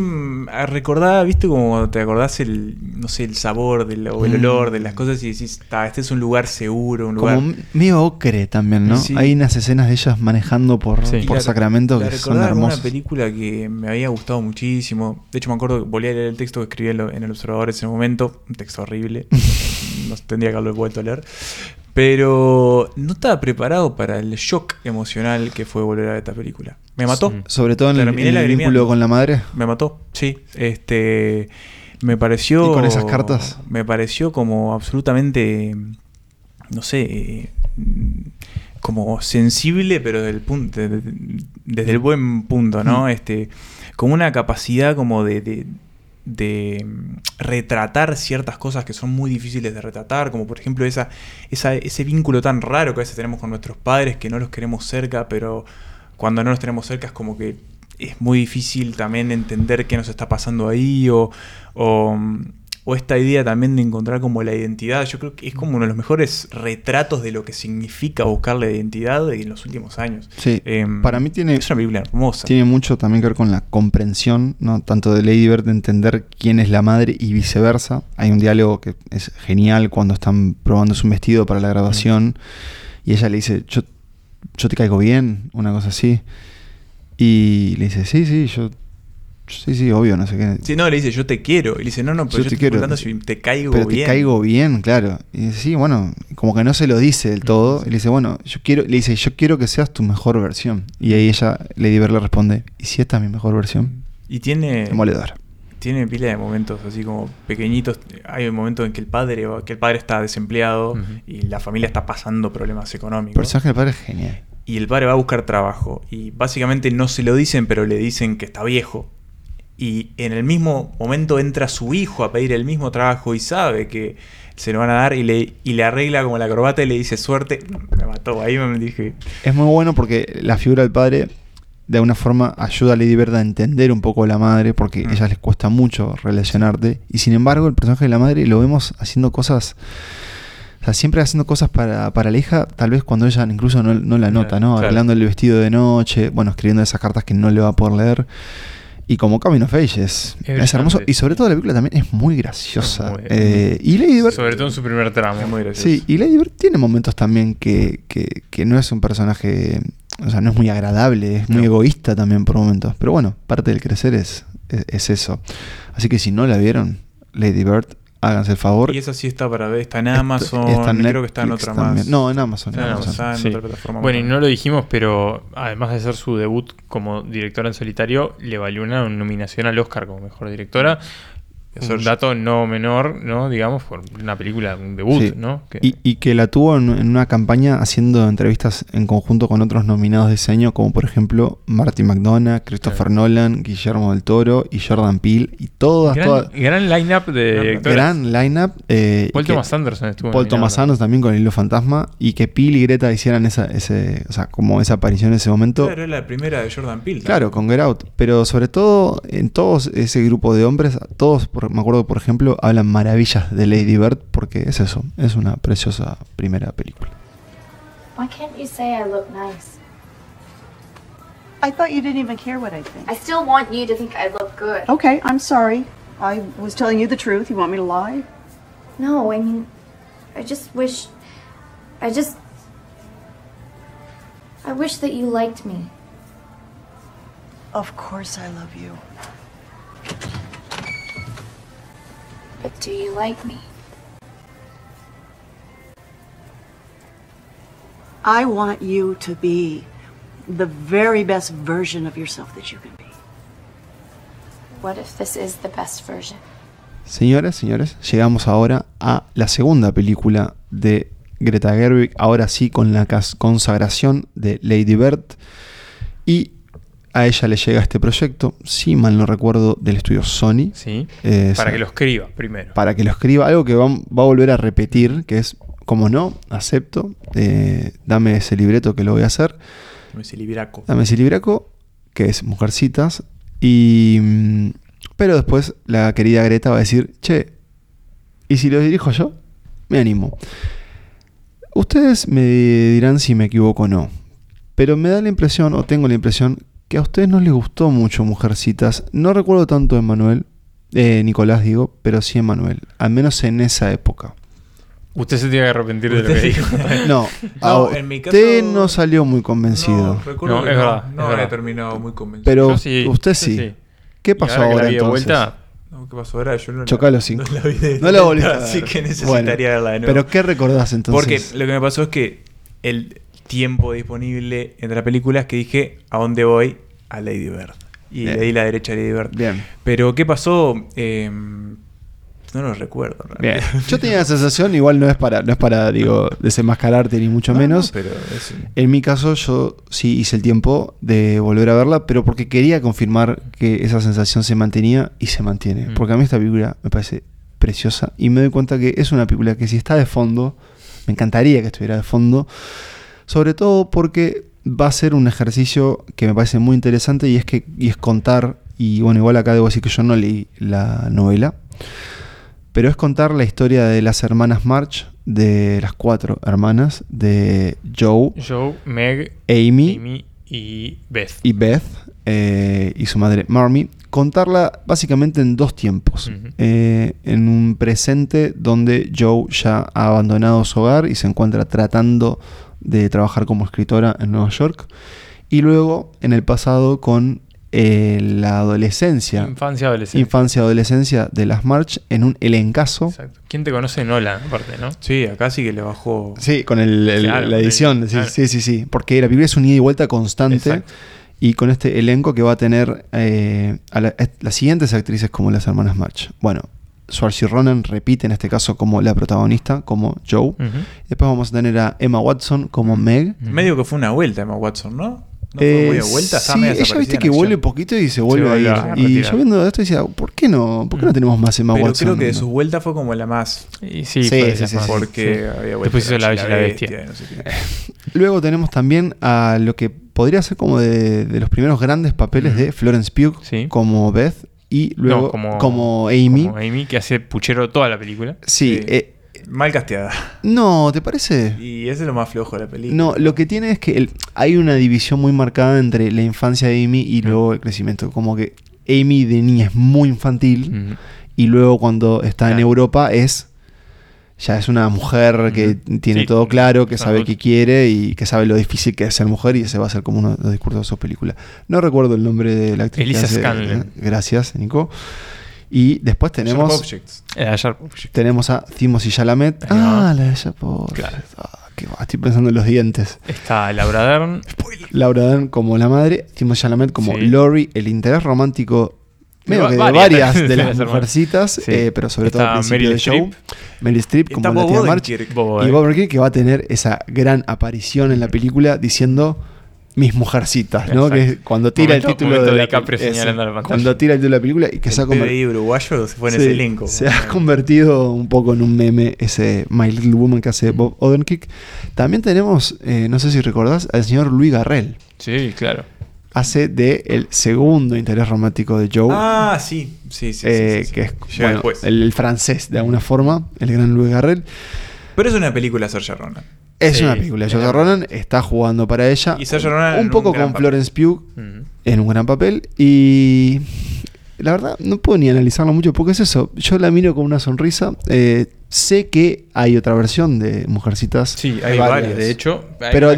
recordaba, viste, como te acordás el, no sé, el sabor del, o el mm. olor de las cosas y decís, este es un lugar seguro, un lugar... Como medio ocre también, ¿no? Hay unas escenas de ellas manejando por, por Sacramento que son hermosas. una película que me había gustado muchísimo. De hecho, me acuerdo, volví a leer el texto que escribí en El Observador en ese momento. Un texto horrible. [laughs] no tendría que haberlo vuelto a leer. Pero no estaba preparado para el shock emocional que fue volver a esta película. Me mató. Sobre todo en el, el vínculo con la madre. Me mató, sí. Este. Me pareció. ¿Y con esas cartas? Me pareció como absolutamente. No sé. Como sensible, pero del punto, desde el buen punto, ¿no? Mm. Este, como una capacidad como de de mm, retratar ciertas cosas que son muy difíciles de retratar, como por ejemplo esa, ese vínculo tan raro que a veces tenemos con nuestros padres, que no los queremos cerca, pero cuando no los tenemos cerca es como que es muy difícil también entender qué nos está pasando ahí o, o mm, o esta idea también de encontrar como la identidad, yo creo que es como uno de los mejores retratos de lo que significa buscar la identidad en los últimos años. Sí, em, para mí tiene, es una Biblia hermosa. Tiene mucho también que ver con la comprensión, ¿no? tanto de Lady Bird de entender quién es la madre y viceversa. Hay un diálogo que es genial cuando están probando su vestido para la grabación y ella le dice, yo, yo te caigo bien, una cosa así. Y le dice, sí, sí, yo Sí, sí, obvio, no sé qué. Sí, no, le dice, yo te quiero. Y le dice, no, no, pero yo, te quiero. si te caigo bien. te caigo bien, claro. Y dice, sí, bueno, como que no se lo dice del todo. Y le dice, bueno, yo quiero, le dice, yo quiero que seas tu mejor versión. Y ahí ella, Lady Bird, le responde, ¿y si esta es mi mejor versión? Y tiene. Demoledor. Tiene pila de momentos así como pequeñitos. Hay un momento en que el padre, que el padre está desempleado y la familia está pasando problemas económicos. El personaje del padre es genial. Y el padre va a buscar trabajo. Y básicamente no se lo dicen, pero le dicen que está viejo y en el mismo momento entra su hijo a pedir el mismo trabajo y sabe que se lo van a dar y le, y le arregla como la corbata y le dice suerte. [laughs] Me mató, ahí me dije. Es muy bueno porque la figura del padre de alguna forma ayuda a Lady Bird a entender un poco a la madre porque mm. a ella les cuesta mucho relacionarte y sin embargo el personaje de la madre lo vemos haciendo cosas o sea, siempre haciendo cosas para, para la hija, tal vez cuando ella incluso no, la nota, ¿no? Arreglando el vestido de noche, bueno, escribiendo esas cartas que no le va a poder leer. Y como Coming of Age es, hermoso. Y sobre todo la película también es muy graciosa. Eh, y Lady Bird, sobre todo en su primer tramo. Es muy gracioso. Sí, y Lady Bird tiene momentos también que, que, no es un personaje. O sea, no es muy agradable, es muy egoísta también por momentos. Pero bueno, parte del crecer es, es eso. Así que si no la vieron, Lady Bird, háganse el favor. Y esa sí está para ver, está en Amazon, creo que está en otra más. No, en Amazon. bueno, y no lo dijimos, pero además de ser su debut como directora en solitario, le valió una nominación al Oscar como mejor directora es un dato no menor, ¿no? Digamos, por una película, un debut, ¿no? Y, que la tuvo en, una campaña haciendo entrevistas en conjunto con otros nominados de diseño, como por ejemplo Martin McDonough, Christopher Nolan, Guillermo del Toro y Jordan Peele. Y todas, gran, todas. Gran line-up de Gran line-up. Eh, Paul Thomas Anderson estuvo. Paul Thomas Anderson también con el hilo fantasma. Y que Peele y Greta hicieran esa, ese, o sea, como esa aparición en ese momento. Claro, era la primera de Jordan Peele. Claro, con Get Out. Pero sobre todo, en todos ese grupo de hombres, todos por me acuerdo por ejemplo, hablan maravillas de Lady Bird porque es eso, es una preciosa primera película. Why can't you say I look nice? I thought you didn't even care what I think. I still want you to think I look good. Okay, I'm sorry. I was telling you the truth. You want me to lie? No, I mean, I just wish. I just. I wish that you liked me. Of course I love you. But do you like me? I want you to be the very best version of yourself that you can be. What if this is the best version? Señoras, señores, llegamos ahora a la segunda película de Greta Gerwig, ahora sí con la consagración de Lady Bird. Y a ella le llega este proyecto, si mal no recuerdo, del estudio Sony. Sí. para que lo escriba primero. Para que lo escriba, algo que va, a volver a repetir, que es, como no, acepto, eh, dame ese libreto que lo voy a hacer. Dame ese libraco. Dame ese libraco, que es Mujercitas. Y. Mm, pero después la querida Greta va a decir, che, ¿y si lo dirijo yo? Me animo. Ustedes me dirán si me equivoco o no. Pero me da la impresión, o tengo la impresión, que a ustedes no les gustó mucho Mujercitas. No recuerdo tanto de Manuel, eh, Nicolás digo, pero sí en Manuel, al menos en esa época. Usted se tiene que arrepentir de lo que dijo. [laughs] no, en mi caso, usted no salió muy convencido. No, no es verdad. No, había terminado muy convencido. Pero usted sí. ¿Qué pasó ahora, entonces? Vuelta, ¿Qué pasó ahora? Yo no Chocá los cinco. No la, vi de no la a ver. Así que necesitaría verla de nuevo. Pero ¿qué recordás entonces? Porque lo que me pasó es que el tiempo disponible entre las películas que dije, ¿a dónde voy? A Lady Bird. Y Bien. le di la derecha a Lady Bird. Bien. Pero ¿qué pasó? Eh, no lo recuerdo. Bien. [laughs] Yo tenía la sensación, igual no es para, no es para, digo, desenmascararte ni mucho No, no, menos. pero es- En mi caso, yo sí hice el tiempo de volver a verla, pero porque quería confirmar que esa sensación se mantenía y se mantiene. Mm. Porque a mí esta película me parece preciosa y me doy cuenta que es una película que si está de fondo, me encantaría que estuviera de fondo, sobre todo porque va a ser un ejercicio que me parece muy interesante y es que y es contar y bueno, igual acá debo decir que yo no leí la novela, pero es contar la historia de las hermanas March, de las cuatro hermanas, de Joe, Joe, Meg, Amy, Amy y Beth. y Beth eh, y su madre Marmy, contarla básicamente en dos tiempos. Eh, en un presente donde Joe ya ha abandonado su hogar y se encuentra tratando de trabajar como escritora en Nueva York. Y luego en el pasado con eh, la adolescencia, Infancia, adolescencia. infancia, adolescencia de las March en un elencazo. Exacto. ¿Quién te conoce Nolan, aparte, no? Sí, acá sí que le bajó. Sí, con el- el- Claro, la edición. el- sí, claro. sí, sí, sí. Porque la película es un ida y vuelta constante. Exacto. Y con este elenco que va a tener eh, a la- a las siguientes actrices como las hermanas March. Bueno, Saoirse Ronan repite en este caso como la protagonista, como Joe. Después vamos a tener a Emma Watson como Meg. Medio que fue una vuelta Emma Watson, ¿no? ¿No fue muy de Eh, vuelta? Estaba sí, medio ella viste que vuelve poquito y se vuelve a vuelve ir. a y retirar. yo viendo esto decía, ¿por qué no? ¿Por qué no tenemos más Emma Pero Watson? creo que de sus vueltas fue como la más. Y sí, Sí, fue sí, las sí, más- sí. Porque sí. había vuelto Después hizo La y Bestia. y no sé qué. [laughs] Luego tenemos también a lo que podría ser como de, de los primeros grandes papeles de Florence Pugh Sí. como Beth y luego No, como, como, Amy. como Amy, que hace puchero toda la película. Sí, eh, Mal casteada. no, ¿te parece? Y ese es lo más flojo de la película. No, lo que tiene es que el- hay una división muy marcada entre la infancia de Amy y luego el crecimiento. Como que Amy de niña es muy infantil y luego cuando está en. Europa es ya es una mujer que tiene Sí, todo claro, que sabe qué quiere y que sabe lo difícil que es ser mujer y ese va a ser como uno de los discursos de su película. No recuerdo el nombre de la actriz. Elisa hace- Scanlon. Gracias, Nico. Y después Sharp tenemos Objects. Eh, Sharp Objects. tenemos a Timothy Chalamet. Ahí va. Ah, la de Sharp Claro. Ah, qué va, estoy pensando en los dientes. Está Laura Dern. Laura Dern como la madre, Timothy Chalamet como Sí. Lori, el interés romántico medio Va- que de varias, varias [laughs] de las mujercitas, Sí. eh, pero sobre todo Está al principio Meryl del show. Meryl Streep como Bob tía March. Y. Bob Odenkirk que va a tener esa gran aparición en la película diciendo mis mujercitas, ¿no? Exacto. Que es cuando tira Momento- el título de la pantalla. Cuando tira el título de la película y que se ha convertido uruguayo se fue en Sí, ese elenco. Se ha convertido un poco en un meme ese My Little Woman que hace Bob Odenkirk. También tenemos, eh, no sé si recordás, al señor Louis Garrel. Sí, claro. Hace de el segundo interés romántico de Joe. Ah, sí. Sí, sí. eh, sí, sí. que es bueno, el, el francés de alguna forma, el gran Louis Garrel. Pero es una película Saoirse Ronan. Es Sí, una película. verdad. Ronan está jugando para ella. Y Saoirse Ronan un un poco con papel. Florence Pugh en un gran papel. Y la verdad, no puedo ni analizarlo mucho porque es eso. Yo la miro con una sonrisa. Eh, sé que hay otra versión de Mujercitas. Sí, hay varias. De hecho, Pero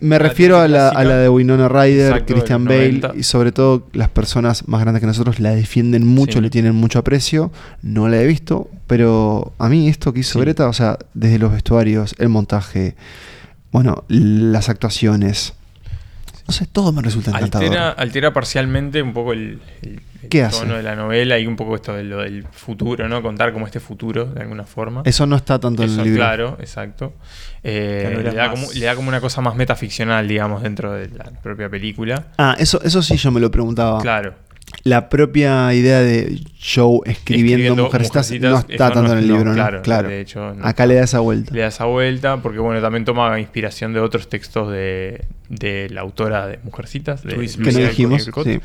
me refiero a la, a la de Winona Ryder, Christian Bale 90. y sobre todo las personas más grandes que nosotros la defienden mucho, Sí. le tienen mucho aprecio. No la he visto, pero a mí esto que hizo Sí. Greta, o sea, desde los vestuarios, el montaje, bueno, las actuaciones, no sé, todo me resulta encantador. Altera, altera parcialmente un poco el, el- el ¿Qué tono hace? de la novela y un poco esto de lo del futuro, ¿no? Contar como este futuro de alguna forma. Eso no está tanto en Eso, el libro. Claro, exacto. Eh, le, da como, le da como una cosa más metaficcional, digamos, dentro de la propia película. Ah, eso, eso sí yo me lo preguntaba. Claro. La propia idea de Joe escribiendo, Mujercitas, no está tanto no- en el libro, ¿no? claro, Claro. de hecho, no Acá le da esa vuelta. Le da esa vuelta porque, bueno, también toma inspiración de otros textos de, de la autora de Mujercitas. De Luis- Que no dijimos, sí.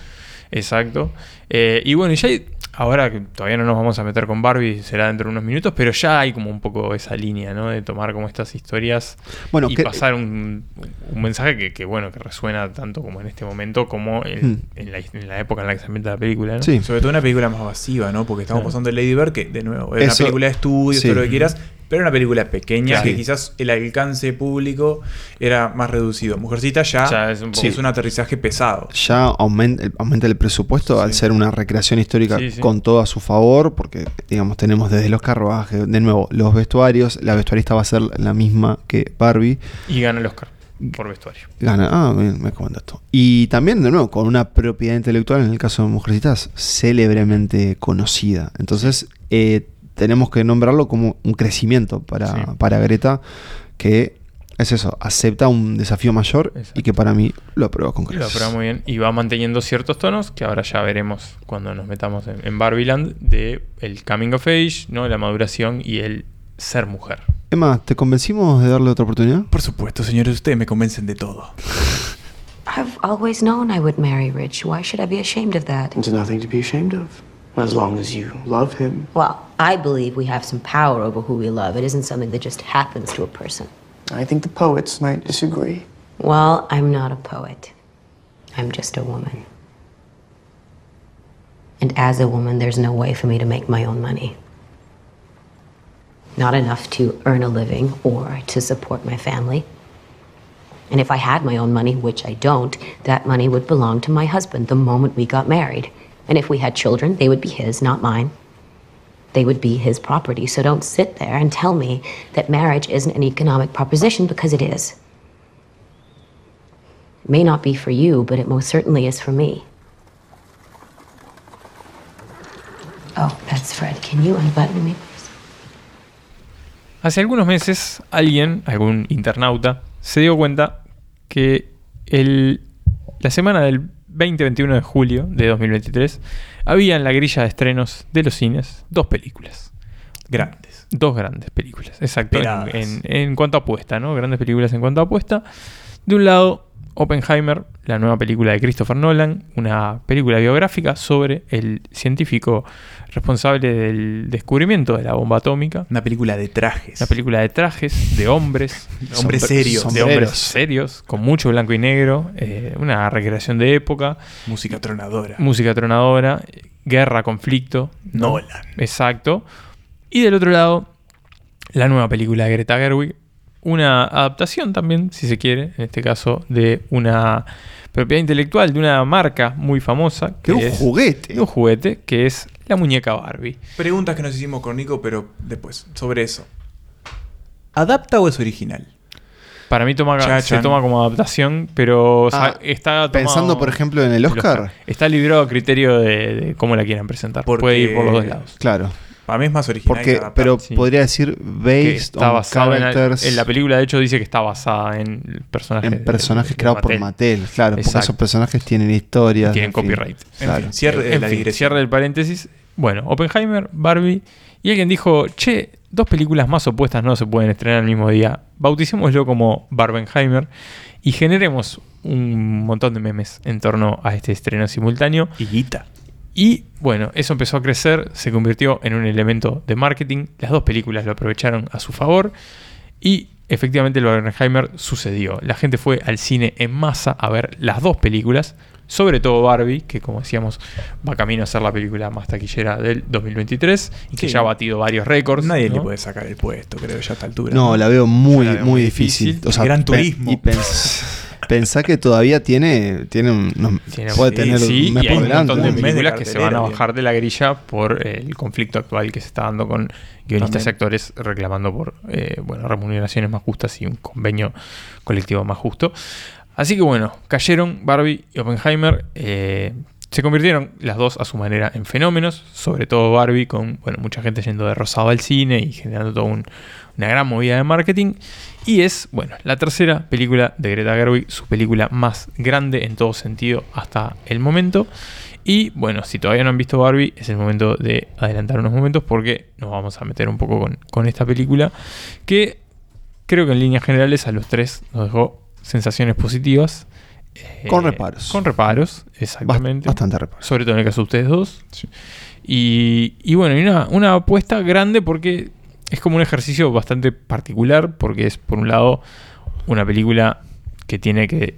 Exacto. Eh, y bueno, y ya hay- ahora que todavía no nos vamos a meter con Barbie, será dentro de unos minutos, pero ya hay como un poco esa línea, ¿no? De tomar como estas historias Bueno, y que- pasar un, un mensaje que, que, bueno, que resuena tanto como en este momento como en, Hmm. en la, en la época en la que se ambienta la película, ¿no? Sí. Sobre todo una película más masiva, ¿no? Porque estamos Claro. pasando de Lady Bird, que de nuevo, es Eso- una película de estudio, sí. todo lo que quieras, Pero era una película pequeña que quizás el alcance público era más reducido. Mujercita ya, es, un aterrizaje pesado. Ya aumenta, el presupuesto al ser una recreación histórica con todo a su favor, porque digamos tenemos desde los carruajes, de nuevo, los vestuarios, la vestuarista va a ser la misma que Barbie. Y gana el Oscar por vestuario. Gana, ah, me, me esto. Y también, de nuevo, con una propiedad intelectual, en el caso de Mujercitas, célebremente conocida. Entonces, eh, tenemos que nombrarlo como un crecimiento para, para Greta, que es eso, acepta un desafío mayor y que para mí lo aprueba con creces. Lo aprueba muy bien y va manteniendo ciertos tonos que ahora ya veremos cuando nos metamos en, en Barbieland de el coming of age, ¿no? la maduración y el ser mujer. Emma, ¿te convencimos de darle otra oportunidad? Por supuesto, señores, ustedes me convencen de todo. I've always known I would marry Rich. Why should I be ashamed of that? There's nothing to be ashamed of. As long as you love him. Well, I believe we have some power over who we love. It isn't something that just happens to a person. I think the poets might disagree. Well, I'm not a poet. I'm just a woman. And as a woman, there's no way for me to make my own money. Not enough to earn a living or to support my family. And if I had my own money, which I don't, that money would belong to my husband the moment we got married. And if we had children, they would be his, not mine. They would be his property. So don't sit there and tell me that marriage isn't an economic proposition because it is. It may not be for you, but it most certainly is for me. Oh, that's Fred. Can you unbutton me, please? Hace algunos meses, alguien, algún internauta, se dio cuenta que el, la semana del 20-21 de julio de 2023, había en la grilla de estrenos de los cines dos películas. Grandes. Dos grandes películas, exacto. En, en, cuanto a apuesta, ¿no? Grandes películas en cuanto a apuesta. De un lado, Oppenheimer, la nueva película de Christopher Nolan, una película biográfica sobre el científico responsable del descubrimiento de la bomba atómica. Una película de trajes. Una película de trajes, de hombres. [laughs] hombres serios. De hombres serios, con mucho blanco y negro. Eh, una recreación de época. Música tronadora. Música tronadora. Guerra, conflicto. Nolan. Exacto. Y del otro lado, la nueva película de Greta Gerwig. Una adaptación también, si se quiere, en este caso, de una propiedad intelectual de una marca muy famosa. Que de un juguete. De un juguete, que es la muñeca Barbie. Preguntas que nos hicimos con Nico, pero después, sobre eso. ¿Adapta o es original? Para mí toma, se toma como adaptación, pero ah, está Pensando, por ejemplo, en el Oscar. Está librado a criterio de, cómo la quieran presentar. Puede ir por los dos lados. Claro. Para mí es más original. Porque, pero podría decir based está on characters. En, la película, de hecho, dice que está basada en personajes. En personajes creados por Mattel, claro. Porque esos personajes tienen historias. Tienen copyright. Claro. cierre, cierre del paréntesis. Bueno, Oppenheimer, Barbie. Y alguien dijo: Che, dos películas más opuestas no se pueden estrenar el mismo día. Bauticémoslo como Barbenheimer y generemos un montón de memes en torno a este estreno simultáneo. Y guita. Y bueno, eso empezó a crecer, se convirtió en un elemento de marketing. Las dos películas lo aprovecharon a su favor. Y efectivamente el Barbenheimer sucedió. La gente fue al cine en masa a ver las dos películas. Sobre todo Barbie, que como decíamos va camino a ser la película más taquillera del 2023 y que ya ha batido varios récords. Nadie le puede sacar el puesto, creo, ya a esta altura. No, la veo muy, muy difícil. O sea, gran turismo. Y [laughs] Pensá que todavía tiene, tiene, un, puede tener sí, un, y hay un montón de películas que se van a bajar de la grilla por el conflicto actual que se está dando con guionistas y actores reclamando por eh, bueno, remuneraciones más justas y un convenio colectivo más justo. Así que bueno, cayeron Barbie y Oppenheimer. Eh, se convirtieron las dos a su manera en fenómenos, sobre todo Barbie, con bueno, mucha gente yendo de rosado al cine y generando toda una gran movida de marketing. Y es, bueno, la tercera película de Greta Gerwig, su película más grande en todo sentido hasta el momento. Y bueno, si todavía no han visto Barbie, es el momento de adelantar unos momentos porque nos vamos a meter un poco con, esta película que creo que en líneas generales a los tres nos dejó sensaciones positivas. con eh, reparos. Con reparos, exactamente. Bastante reparos. Sobre todo en el caso de ustedes dos. Y, bueno, y una, una apuesta grande porque es como un ejercicio bastante particular porque es, por un lado, una película que tiene que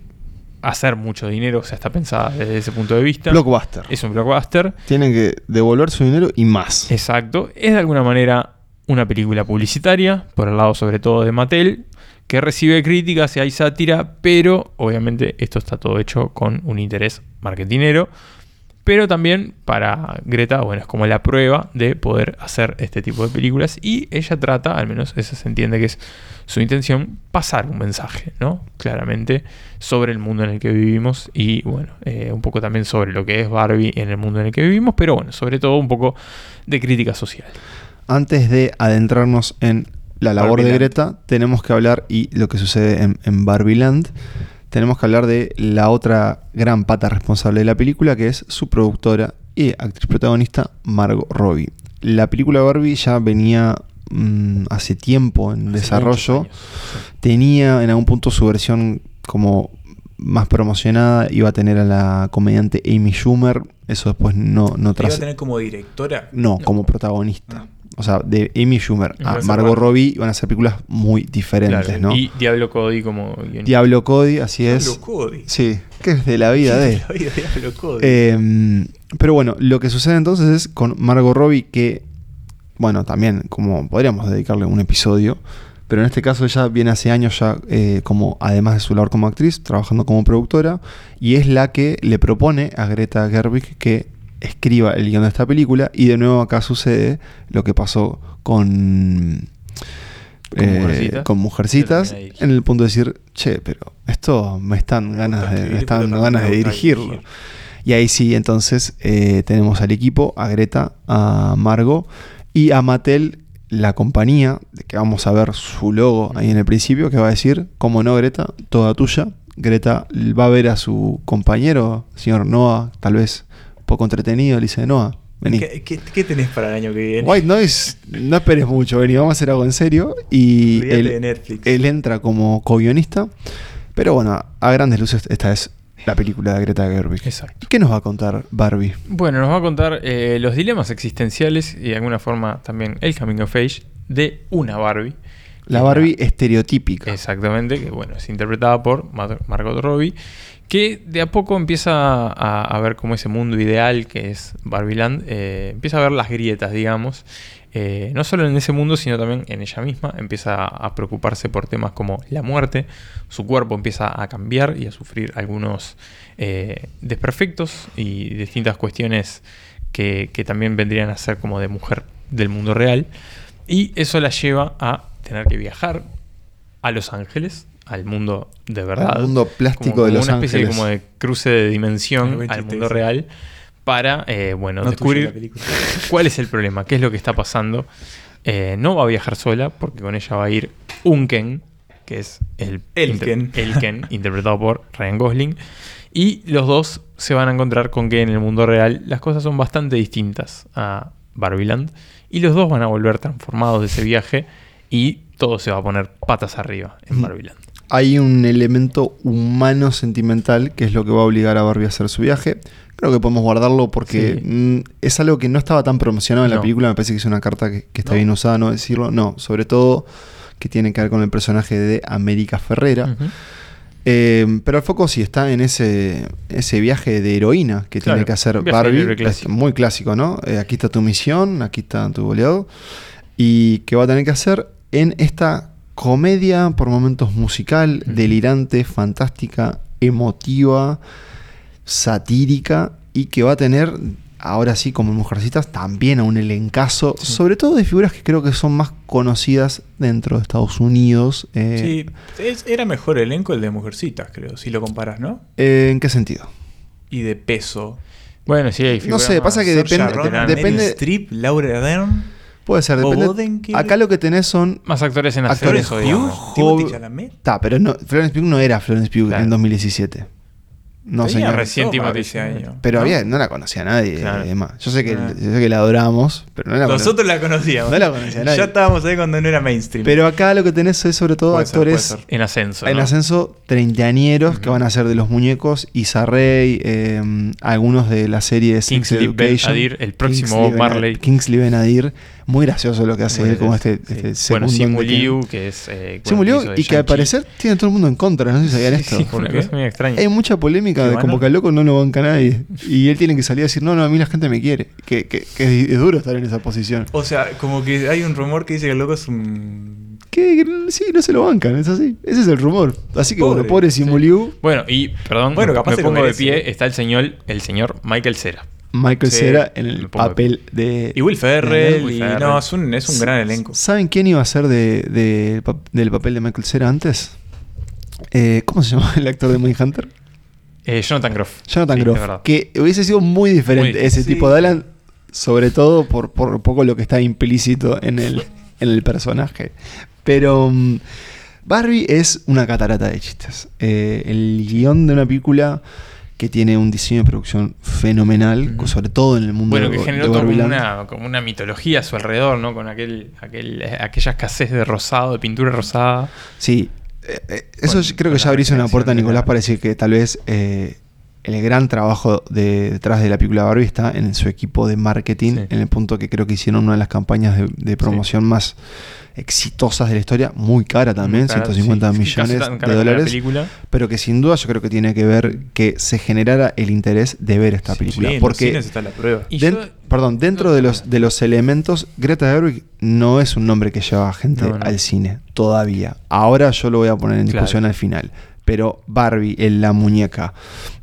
hacer mucho dinero, o sea, está pensada desde ese punto de vista. Blockbuster. Es un blockbuster. Tienen que devolver su dinero y más. Exacto. Es de alguna manera una película publicitaria, por el lado sobre todo de Mattel, que recibe críticas y hay sátira, pero obviamente esto está todo hecho con un interés marketinero. Pero también para Greta, bueno, es como la prueba de poder hacer este tipo de películas. Y ella trata, al menos eso se entiende que es su intención, pasar un mensaje, ¿no? Claramente sobre el mundo en el que vivimos y, bueno, eh, un poco también sobre lo que es Barbie en el mundo en el que vivimos, pero bueno, sobre todo un poco de crítica social. Antes de adentrarnos en la labor de Greta, tenemos que hablar y lo que sucede en, en Barbie Land tenemos que hablar de la otra gran pata responsable de la película, que es su productora y actriz protagonista, Margot Robbie. La película Barbie ya venía mm, hace tiempo en desarrollo. Tenía en algún punto su versión como más promocionada. Iba a tener a la comediante Amy Schumer. Eso después no, no ¿Iba a tener como directora? No, como protagonista. Ah o sea, de Amy Schumer a Margot Robbie van a ser películas muy diferentes, ¿no? Y Diablo Cody como Diablo Cody, así es. Diablo Cody. Sí, que es de la vida de. de la vida de Diablo Cody. Em, pero bueno, lo que sucede entonces es con Margot Robbie que, bueno, también como podríamos dedicarle un episodio, pero en este caso ella viene hace años ya eh, como, además de su labor como actriz, trabajando como productora, y es la que le propone a Greta Gerwig que escriba el guion de esta película y de nuevo acá sucede lo que pasó con con, mujercitas, eh, en el punto de decir, che, pero esto me están ganas de, me están ganas de dirigirlo. Y ahí sí, entonces eh, tenemos al equipo, a Greta, a Margo y a Mattel, la compañía, que vamos a ver su logo ahí en el principio, que va a decir, como no, Greta, toda tuya. Greta va a ver a su compañero, señor Noah, tal vez poco entretenido, le dice, Noah, vení. ¿Qué, tenés para el año que viene? White Noise, no esperes mucho, vení, vamos a hacer algo en serio. Y él, él, entra como co-guionista. Pero bueno, a grandes luces, esta es la película de Greta Gerwig. Exacto. ¿Qué nos va a contar Barbie? Bueno, nos va a contar eh, los dilemas existenciales y de alguna forma también el coming of age de una Barbie. La Barbie estereotípica. Exactamente, que bueno, es interpretada por Margot Robbie que de a poco empieza a, ver como ese mundo ideal que es Barbiland, eh, empieza a ver las grietas, digamos, eh, no solo en ese mundo, sino también en ella misma, empieza a preocuparse por temas como la muerte, su cuerpo empieza a cambiar y a sufrir algunos eh, desperfectos y distintas cuestiones que, que también vendrían a ser como de mujer del mundo real, y eso la lleva a tener que viajar a Los Ángeles, al mundo de verdad. Al mundo plástico de Los una especie como de cruce de dimensión al mundo real para, eh, bueno, descubrir [laughs] cuál es el problema, qué es lo que está pasando. Eh, no va a viajar sola porque con ella va a ir un Ken, que es el, el Ken. el Ken [laughs] interpretado por Ryan Gosling. Y los dos se van a encontrar con que en el mundo real las cosas son bastante distintas a Barbieland. Y los dos van a volver transformados de ese viaje y todo se va a poner patas arriba en Barbieland hay un elemento humano sentimental que es lo que va a obligar a Barbie a hacer su viaje. Creo que podemos guardarlo porque mm, es algo que no estaba tan promocionado en la película. Me parece que es una carta que, está bien usada, no decirlo. No, sobre todo que tiene que ver con el personaje de América Ferrera. Eh, pero el foco sí está en ese, ese viaje de heroína que tiene que hacer Barbie. muy clásico, ¿no? Eh, aquí está tu misión, aquí está tu boleado. Y que va a tener que hacer en esta comedia, por momentos musical, delirante, fantástica, emotiva, satírica y que va a tener, ahora sí, como Mujercitas, también a un elencazo, sobre todo de figuras que creo que son más conocidas dentro de Estados Unidos. Eh, sí, era mejor elenco el de Mujercitas, creo, si lo comparas, ¿no? Eh, ¿En qué sentido? Y de peso. Bueno, sí, hay No sé, pasa que depende. depende Strip, Laura Dern. Puede ser, depende. Acá lo que tenés son. Más actores en actores Pugh, Está, pero no, Florence Pugh no era Florence Pugh en 2017. No, señor. recién ese año. Pero había, no la conocía nadie. Además. Yo, sé que, ah. yo sé que la adoramos, pero no la Nosotros la conocíamos. No la conocía nadie. ya estábamos ahí cuando no era mainstream. Pero acá lo que tenés es sobre todo actores. En ascenso. En ascenso, treintañeros que van a ser de los muñecos. Isa Rey, eh, algunos de la serie Kingsley Ben Adir, el próximo Marley. Kingsley Benadir Muy gracioso lo que hace él, como este, sí. este Bueno, segundo Simu que- Liu, que es. Eh, Simu bueno, Liu, hizo de y que al parecer tiene todo el mundo en contra, no sé si sabían esto. Sí, una cosa medio extraña. Hay mucha polémica ¿Qué de como que al loco no lo banca nadie. Y él tiene que salir a decir, no, no, a mí la gente me quiere. Que, que- que es, es duro estar en esa posición. O sea, como que hay un rumor que dice que el loco es un. Que, sí, no se lo bancan, es así. Ese es el rumor. Así que Pobre, bueno, pobre Simu Liu, Bueno, y perdón, Bueno, me- capaz me pongo de pie, está el señor, el señor Michael Cera. Michael Sí, Cera en el papel de... Y Will Ferrell. Will y. No, es un, es un gran elenco. ¿Saben quién iba a ser de, de del papel de Michael Cera antes? Eh, ¿Cómo se [laughs] llama el actor de Mindhunter? Eh, Jonathan Groff. Jonathan Sí, Groff. Que hubiese sido muy diferente Muy- ese sí. tipo de Alan, sobre todo por, por un poco lo que está implícito en el, [laughs] en el personaje. Pero mm, Barbie es una catarata de chistes. Eh, el guion de una película que tiene un diseño de producción fenomenal, sobre todo en el mundo Bueno, de, que generó como una, como una mitología a su alrededor, ¿no? Con aquel, aquel, eh, aquella escasez de rosado, de pintura rosada. Sí, eh, eh, eso Con- creo que ya abrís una puerta, Nicolás, para decir que tal vez eh, el gran trabajo de- detrás de la película Barbie está en su equipo de marketing, Sí. en el punto que creo que hicieron una de las campañas de, de promoción más exitosas de la historia, muy cara también, Muy cara, 150 sí, sí, casi millones de dólares, película. pero que sin duda yo creo que tiene que ver que se generara el interés de ver esta película. Sí, en los porque está la prueba. Y Den- yo- perdón, dentro de los, de los elementos, Greta Gerwig no es un nombre que lleva a gente No, no. al cine todavía. Ahora yo lo voy a poner en Claro. discusión al final. Pero Barbie, en la muñeca,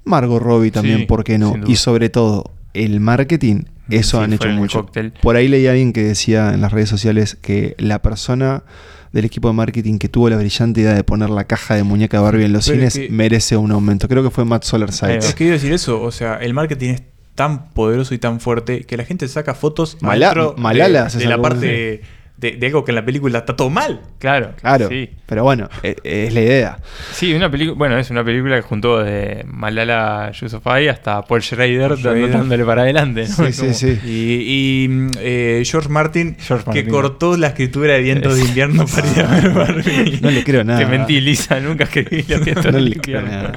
Margot Robbie también, Sí, ¿por qué no? Y sobre todo, el marketing, eso Sí, han hecho mucho. Por ahí leí a alguien que decía en las redes sociales que la persona del equipo de marketing que tuvo la brillante idea de poner la caja de muñeca de Barbie en los Pero cines es que- merece un aumento. Creo que fue Matt Solar. Es que iba a decir eso, o sea, el marketing es tan poderoso y tan fuerte que la gente saca fotos Mala- Malala de, se de la parte de, de algo que en la película está todo mal. Claro, Claro, Sí. pero bueno, e- es la idea. Sí, una película, bueno, es una película que juntó de Malala Yousafzai hasta Paul Schrader Schrader. dándole para adelante. ¿no? Sí, sí, sí. Y, y, eh, George Martin, George que cortó la escritura de Vientos de Invierno [laughs] para ir a ver Barbie. No le creo nada. Te mentí, Lisa, nunca escribí la fiesta No le creo nada.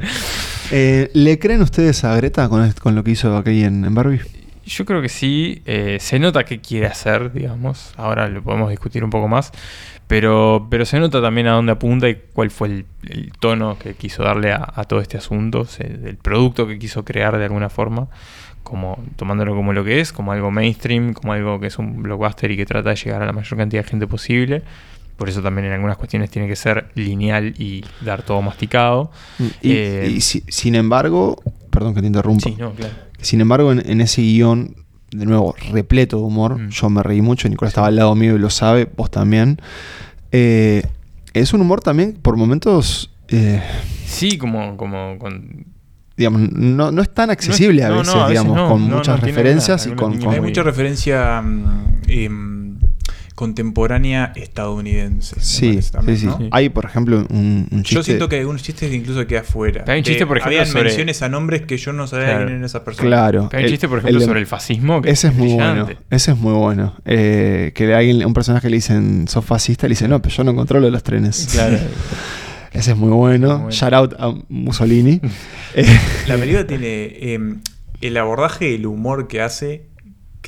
Eh, ¿Le creen ustedes a Greta con, con lo que hizo aquí en, en Barbie? Yo creo que sí, eh, se nota qué quiere hacer, digamos, ahora lo podemos discutir un poco más, pero, pero se nota también a dónde apunta y cuál fue el, el tono que quiso darle a, a todo este asunto, se- del producto que quiso crear de alguna forma, como tomándolo como lo que es, como algo mainstream, como algo que es un blockbuster y que trata de llegar a la mayor cantidad de gente posible. Por eso también en algunas cuestiones tiene que ser lineal y dar todo masticado. Y, Eh, y si- sin embargo, perdón que te interrumpa, Sí, no, claro. Sin embargo en, en ese guion, de nuevo, repleto de humor, Mm. yo me reí mucho, Nicolás estaba al lado mío y lo sabe, vos también. Eh, es un humor también por momentos, eh, Sí, como, como con digamos, no, no es tan accesible a no, no, veces, a veces digamos, no, con no, muchas referencias y con... Hay mucha referencia mm, em, contemporánea estadounidense. Sí, parece también, sí, sí. ¿no? Hay, por ejemplo, un, un chiste... Yo siento que hay algunos chistes que incluso queda fuera. Hay un chiste, por ejemplo, Habían sobre- menciones a nombres que yo no sabía Claro. quién eran esas personas. Claro. Hay un chiste, por ejemplo, el sobre el fascismo. Que Ese es muy bueno. Ese es muy bueno. Eh, que alguien, un personaje le dicen, sos fascista, le dice, no, pero yo no controlo los trenes. Claro. [laughs] Ese es muy bueno. Muy bueno. Shout out a Mussolini. [laughs] La película tiene em, el abordaje y el humor que hace.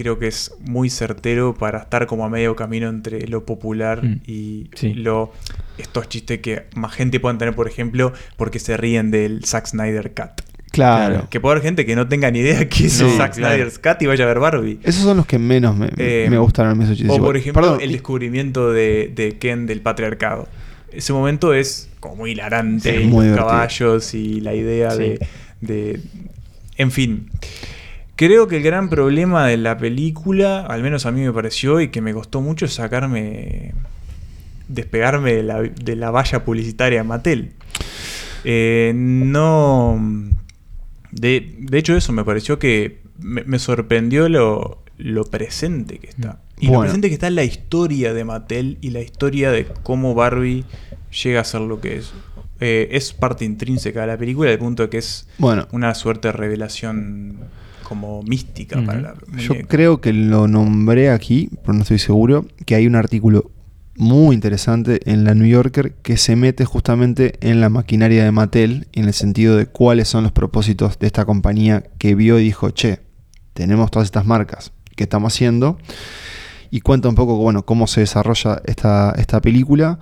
Creo que es muy certero para estar como a medio camino entre lo popular Mm. y Sí. lo estos chistes que más gente pueden tener, por ejemplo, porque se ríen del Zack Snyder Cut. claro. Que puede haber gente que no tenga ni idea qué es No, el Zack claro. Snyder's Cut y vaya a ver Barbie. Esos son los que menos me, Eh, me esos chistes. O igual. por ejemplo, Perdón, el descubrimiento de, de Ken del patriarcado. Ese momento es como muy hilarante, y muy los divertido. caballos y la idea Sí. de, de- En fin. Creo que el gran problema de la película, al menos a mí me pareció, y que me costó mucho es sacarme. despegarme de la, de la valla publicitaria Mattel. Eh, no. De, de hecho, eso me pareció que me, me sorprendió lo, lo presente que está. Y lo presente que está en la historia de Mattel y la historia de cómo Barbie llega a ser lo que es. Eh, es parte intrínseca de la película, al punto de que es Bueno, una suerte de revelación como mística para la yo creo que lo nombré aquí, pero no estoy seguro, que hay un artículo muy interesante en la New Yorker que se mete justamente en la maquinaria de Mattel, en el sentido de cuáles son los propósitos de esta compañía que vio y dijo, che, tenemos todas estas marcas, ¿qué estamos haciendo? y cuenta un poco bueno, cómo se desarrolla esta, esta película.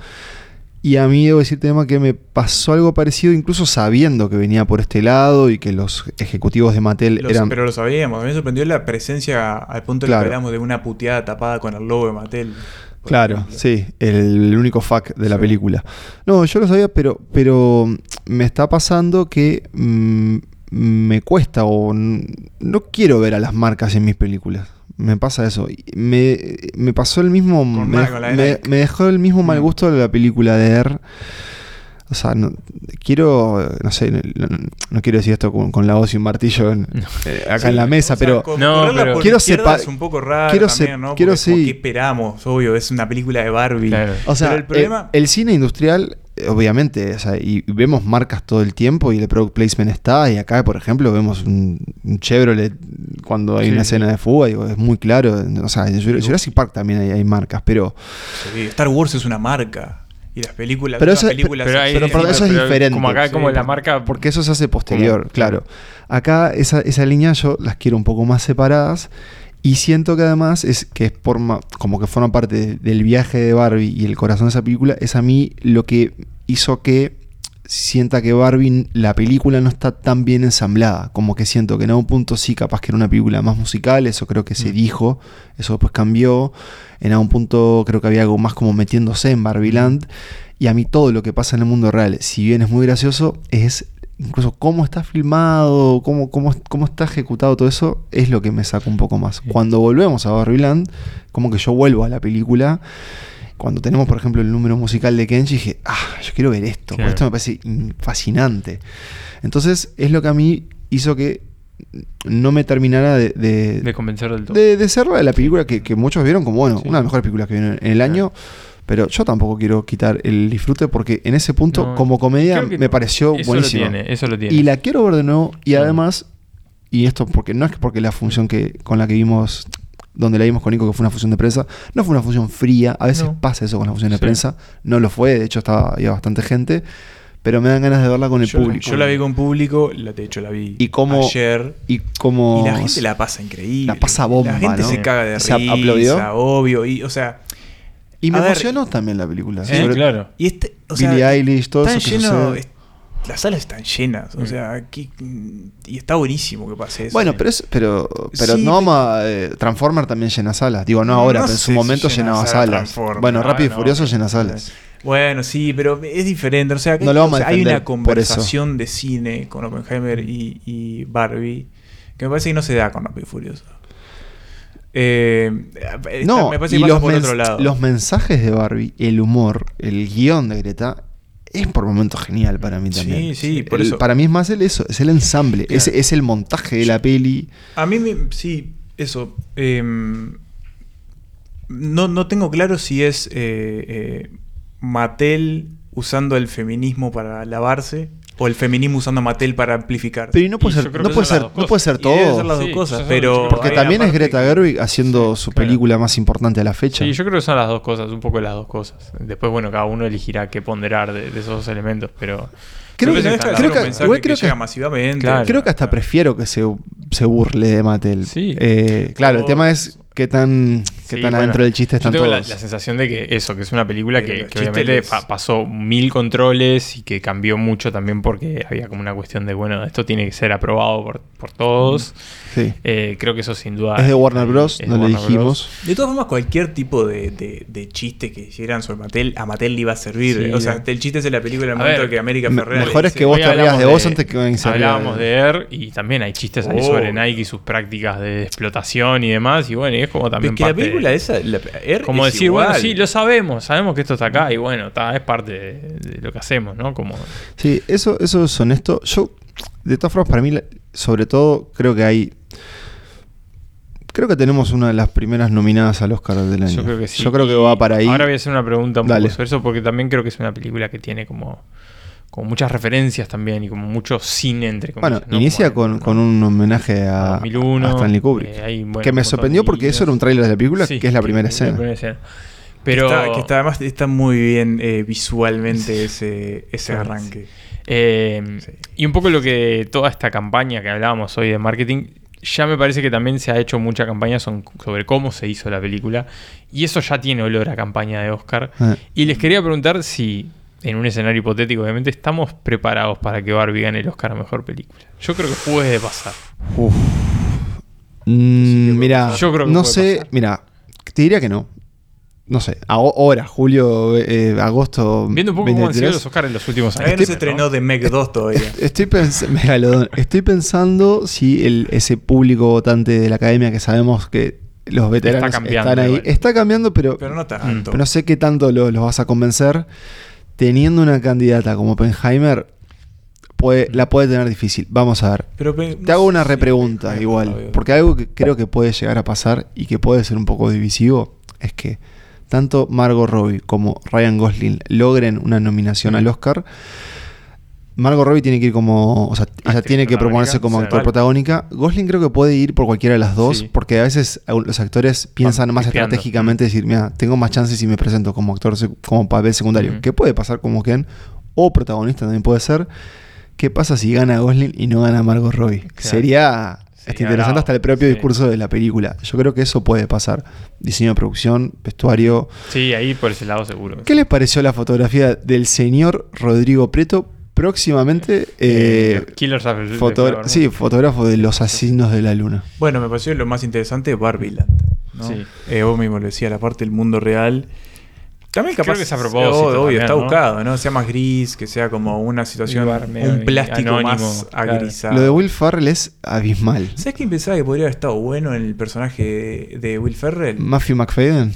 Y a mí debo decirte, tema que me pasó algo parecido, incluso sabiendo que venía por este lado y que los ejecutivos de Mattel eran. Pero lo sabíamos, a mí me sorprendió la presencia al punto de que hablamos de una puteada tapada con el logo de Mattel. Claro, sí, el, único fuck de la película. No, yo lo sabía, pero, pero me está pasando que mm, me cuesta o no quiero ver a las marcas en mis películas. Me pasa eso. Me, me pasó el mismo. Me, me, dejó el mismo mal mm. gusto de la película de R. O sea, no, quiero, no sé, no, quiero decir esto con, la voz y un martillo eh, acá en la mesa, pero, no, pero quiero separar. Es un poco raro quiero también, ¿no? Quiero sí. ¿Qué esperamos? Obvio, es una película de Barbie. O sea, el, problema... el, cine industrial, obviamente, o sea, y vemos marcas todo el tiempo y el product placement está. Y acá, por ejemplo, vemos un, Chevrolet cuando hay una escena de fuga, digo, es muy claro. O sea, en Jurassic Park también hay, hay marcas, pero. Star Wars es una marca. Y las películas, pero eso, películas pero, eso es diferente. Como acá, como la marca. Porque eso se hace posterior, claro. Acá esa, esa línea yo las quiero un poco más separadas. Y siento que además es que es por como que forma parte del viaje de Barbie y el corazón de esa película, es a mí lo que hizo que sienta que Barbie, la película no está tan bien ensamblada. Como que siento que en algún punto sí, capaz que era una película más musical, eso creo que se mm. dijo, eso después cambió en algún punto creo que había algo más como metiéndose en Barbiland. Y a mí todo lo que pasa en el mundo real, si bien es muy gracioso, es incluso cómo está filmado, cómo, cómo, cómo está ejecutado todo eso, es lo que me saca un poco más. Cuando volvemos a Barbiland, como que yo vuelvo a la película. Cuando tenemos, por ejemplo, el número musical de Kenji, dije, ah, yo quiero ver esto, esto me parece fascinante. Entonces, es lo que a mí hizo que no me terminara de, de, convencer del todo. De, ser la, película que, muchos vieron como, bueno, una de las mejores películas que vieron en el año. Pero yo tampoco quiero quitar el disfrute porque en ese punto, como comedia, me pareció eso buenísimo. eso lo tiene. Y la quiero ver de nuevo. Y además, y esto porque no es porque la función que con la que vimos, donde la vimos con Nico, que fue una función de prensa, no fue una función fría. A veces pasa eso con la función de prensa. No lo fue, de hecho estaba había bastante gente pero me dan ganas de verla con el público. yo la vi con público, de hecho la vi y ayer. Y, como, y la gente la pasa increíble. La pasa bomba, La gente se caga de risa, obvio. Y, o sea... Y me emocionó también la película. Sí, claro. Y este, o Billie Eilish, todo eso lleno, las salas están llenas, o sea, aquí, y está buenísimo que pase eso. Bueno, pero pero, pero no vamos a. Eh, Transformer también llena salas. Digo, no ahora, pero en su momento llenaba salas. Bueno, Rápido y Furioso llena salas. Bueno, sí, pero es diferente. O sea, hay una conversación de cine con Oppenheimer y, Barbie que me parece que no se da con Rápido y Furioso. Eh, no, me parece que los, por otro lado. los mensajes de Barbie, el humor, el guion de Greta es por momentos genial para mí también. Sí, sí, por eso. Para mí es más el eso, es el ensamble, es, es, el montaje de la peli. A mí, me, sí, eso. Em, no, no, tengo claro si es eh, eh, Mattel usando el feminismo para lavarse o el feminismo usando a Mattel para amplificar. Pero no puede ser, no puede ser, no puede ser todo. Ser las dos cosas, pero porque también es Greta Gerwig haciendo su película más importante a la fecha. Sí, yo creo que son las dos cosas, un poco las dos cosas. Después, bueno, cada uno elegirá qué ponderar de, esos dos elementos, pero creo que, creo que, creo que, masivamente. creo que hasta prefiero que se, se burle de Mattel. Sí. Eh, claro, el tema es qué tan, qué tan adentro del chiste están yo tengo La, sensación de que eso, que es una película que, obviamente pasó mil controles y que cambió mucho también porque había como una cuestión de, bueno, esto tiene que ser aprobado por, por todos. Sí. Eh, creo que eso sin duda. Es de Warner Bros., no le dijimos. De todas formas, cualquier tipo de, de, chiste que hicieran sobre Mattel, a Mattel le iba a servir. o sea, el chiste es de la película en el momento que América Ferrera. Mejor es que vos te de, vos antes que Hablábamos de Air y también hay chistes ahí sobre oh. Nike y sus prácticas de explotación y demás. Y bueno, y es como también. que la película esa, como decir, bueno, sí, lo sabemos, sabemos que esto está acá y bueno, está, es parte de, lo que hacemos, ¿no? Como... Sí, eso, eso es honesto. Yo, de todas formas, para mí, sobre todo, creo que hay. Creo que tenemos una de las primeras nominadas al Oscar del año. Yo creo que sí. Yo creo que va para ahí. Ahora voy a hacer una pregunta un poco sobre eso, porque también creo que es una película que tiene como con muchas referencias también y como mucho cine entre comillas. Bueno, inicia con, con, un homenaje a, 2001, a Stanley Kubrick. Eh, que me sorprendió porque eso era un tráiler de la película, que es la primera escena. Pero que está, además está muy bien eh, visualmente ese, ese arranque. Eh, y un poco lo que toda esta campaña que hablábamos hoy de marketing ya me parece que también se ha hecho mucha campaña sobre cómo se hizo la película. Y eso ya tiene olor a campaña de Oscar. Ah. Y les quería preguntar si, en un escenario hipotético, obviamente, estamos preparados para que Barbie gane el Oscar a mejor película. Yo creo que puede pasar. Mm, mira, Yo creo que no puede sé, pasar. mira, te diría que no. No sé, ahora, julio, eh, agosto. Viendo un poco cómo han sido 23. los Oscars en los últimos años. Todavía no se estrenó de Meg 2 todavía. [laughs] Estoy, pens-. Estoy pensando si el, ese público votante de la academia que sabemos que los veteranos Está están ahí. igual. Está cambiando, pero, Pero no tanto. pero no sé qué tanto lo- los vas a convencer. Teniendo una candidata como Oppenheimer, puede, la puede tener difícil. Vamos a ver. Pero pe- Te hago una repregunta igual. Porque algo que creo que puede llegar a pasar y que puede ser un poco divisivo es que tanto Margot Robbie como Ryan Gosling logren una nominación al Oscar. Margot Robbie tiene que ir como. O sea, ella tiene que proponerse como actor protagónica. Gosling creo que puede ir por cualquiera de las dos, Sí. porque a veces los actores piensan más estratégicamente, decir, mira, tengo más chances si me presento como actor, como papel secundario. Ujú. Que puede pasar como Ken, o protagonista también puede ser. ¿Qué pasa si gana Gosling y no gana Margot Robbie? Sería interesante hasta el propio sí. discurso de la película. Yo creo que eso puede pasar. Diseño de producción, vestuario. Sí, ahí por ese lado seguro. ¿Qué les pareció la fotografía del señor Rodrigo Preto? Próximamente, eh, Killers of the foto- sí, fotógrafo de los asesinos de la luna. Bueno, me pareció lo más interesante de Barbieland. ¿no? Sí. Eh, vos mismo lo decías, la parte del mundo real. También Creo capaz que es a propósito obvio, también, está ¿no? buscado, ¿no? Sea más gris, que sea como una situación, un plástico anónimo, más claro. agrisado. Lo de Will Ferrell es abismal. ¿Sabes quién pensaba que podría haber estado bueno en el personaje de Will Ferrell? Matthew McFadden.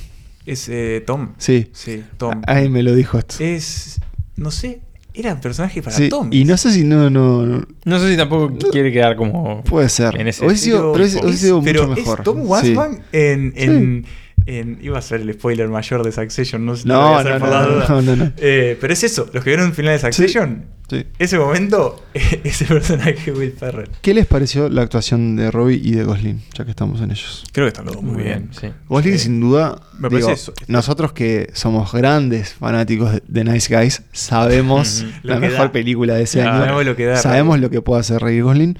Es eh, Tom. Sí. Sí, Tom. Ahí me lo dijo esto. Es. No sé. Era un personaje para Sí, Tom. y no sé si no, no, no- No sé si tampoco quiere quedar como. puede ser. En ese sido, pero es- sido pero mucho es mejor. Tom Sí. Wasman en, en, en- Iba a ser el spoiler mayor de Succession, no sé si lo No, voy a hacer no, por no, la no, duda. no, no, no. Eh, pero es eso, los que vieron el final de Succession, Sí. ese momento, [laughs] ese personaje Will Ferrell. ¿Qué les pareció la actuación de Robbie y de Gosling? Ya que estamos en ellos. Creo que están los dos Muy bien, sí. Gosling, Sí. sin duda, Me digo, parece eso. nosotros que somos grandes fanáticos de, de Nice Guys, sabemos [laughs] la mejor da. película de ese año. sabemos lo que da, sabemos Robbie. lo que puede hacer Ray Gosling.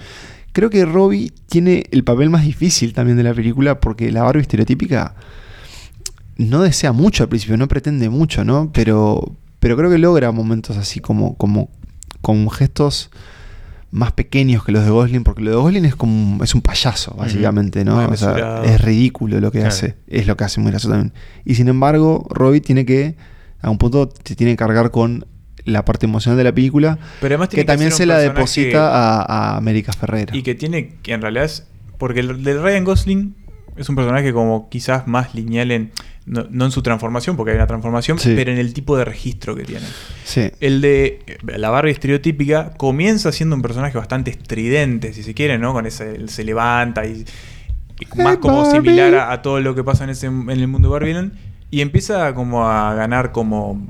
Creo que Robbie tiene el papel más difícil también de la película porque la Barbie estereotípica no desea mucho al principio, no pretende mucho, ¿no? Pero, pero creo que logra momentos así como, como con gestos más pequeños que los de Gosling, porque lo de Gosling es como un- es un payaso, básicamente, ¿no? O sea, es ridículo lo que Claro. hace, es lo que hace muy gracioso también. Y sin embargo, Robbie tiene que, a un punto, se tiene que cargar con la parte emocional de la película, Pero además que tiene que también se la deposita a, a América Ferrera. Y que tiene, que en realidad es. Porque el de Ryan Gosling es un personaje como quizás más lineal en. No, no en su transformación, porque hay una transformación, Sí. pero en el tipo de registro que tiene. Sí. El de eh, la Barbie estereotípica comienza siendo un personaje bastante estridente, si se quiere, ¿no? Con ese, se levanta y, y más como Barbie. similar a, a todo lo que pasa en, ese, en el mundo de Barbieland. Y empieza como a ganar como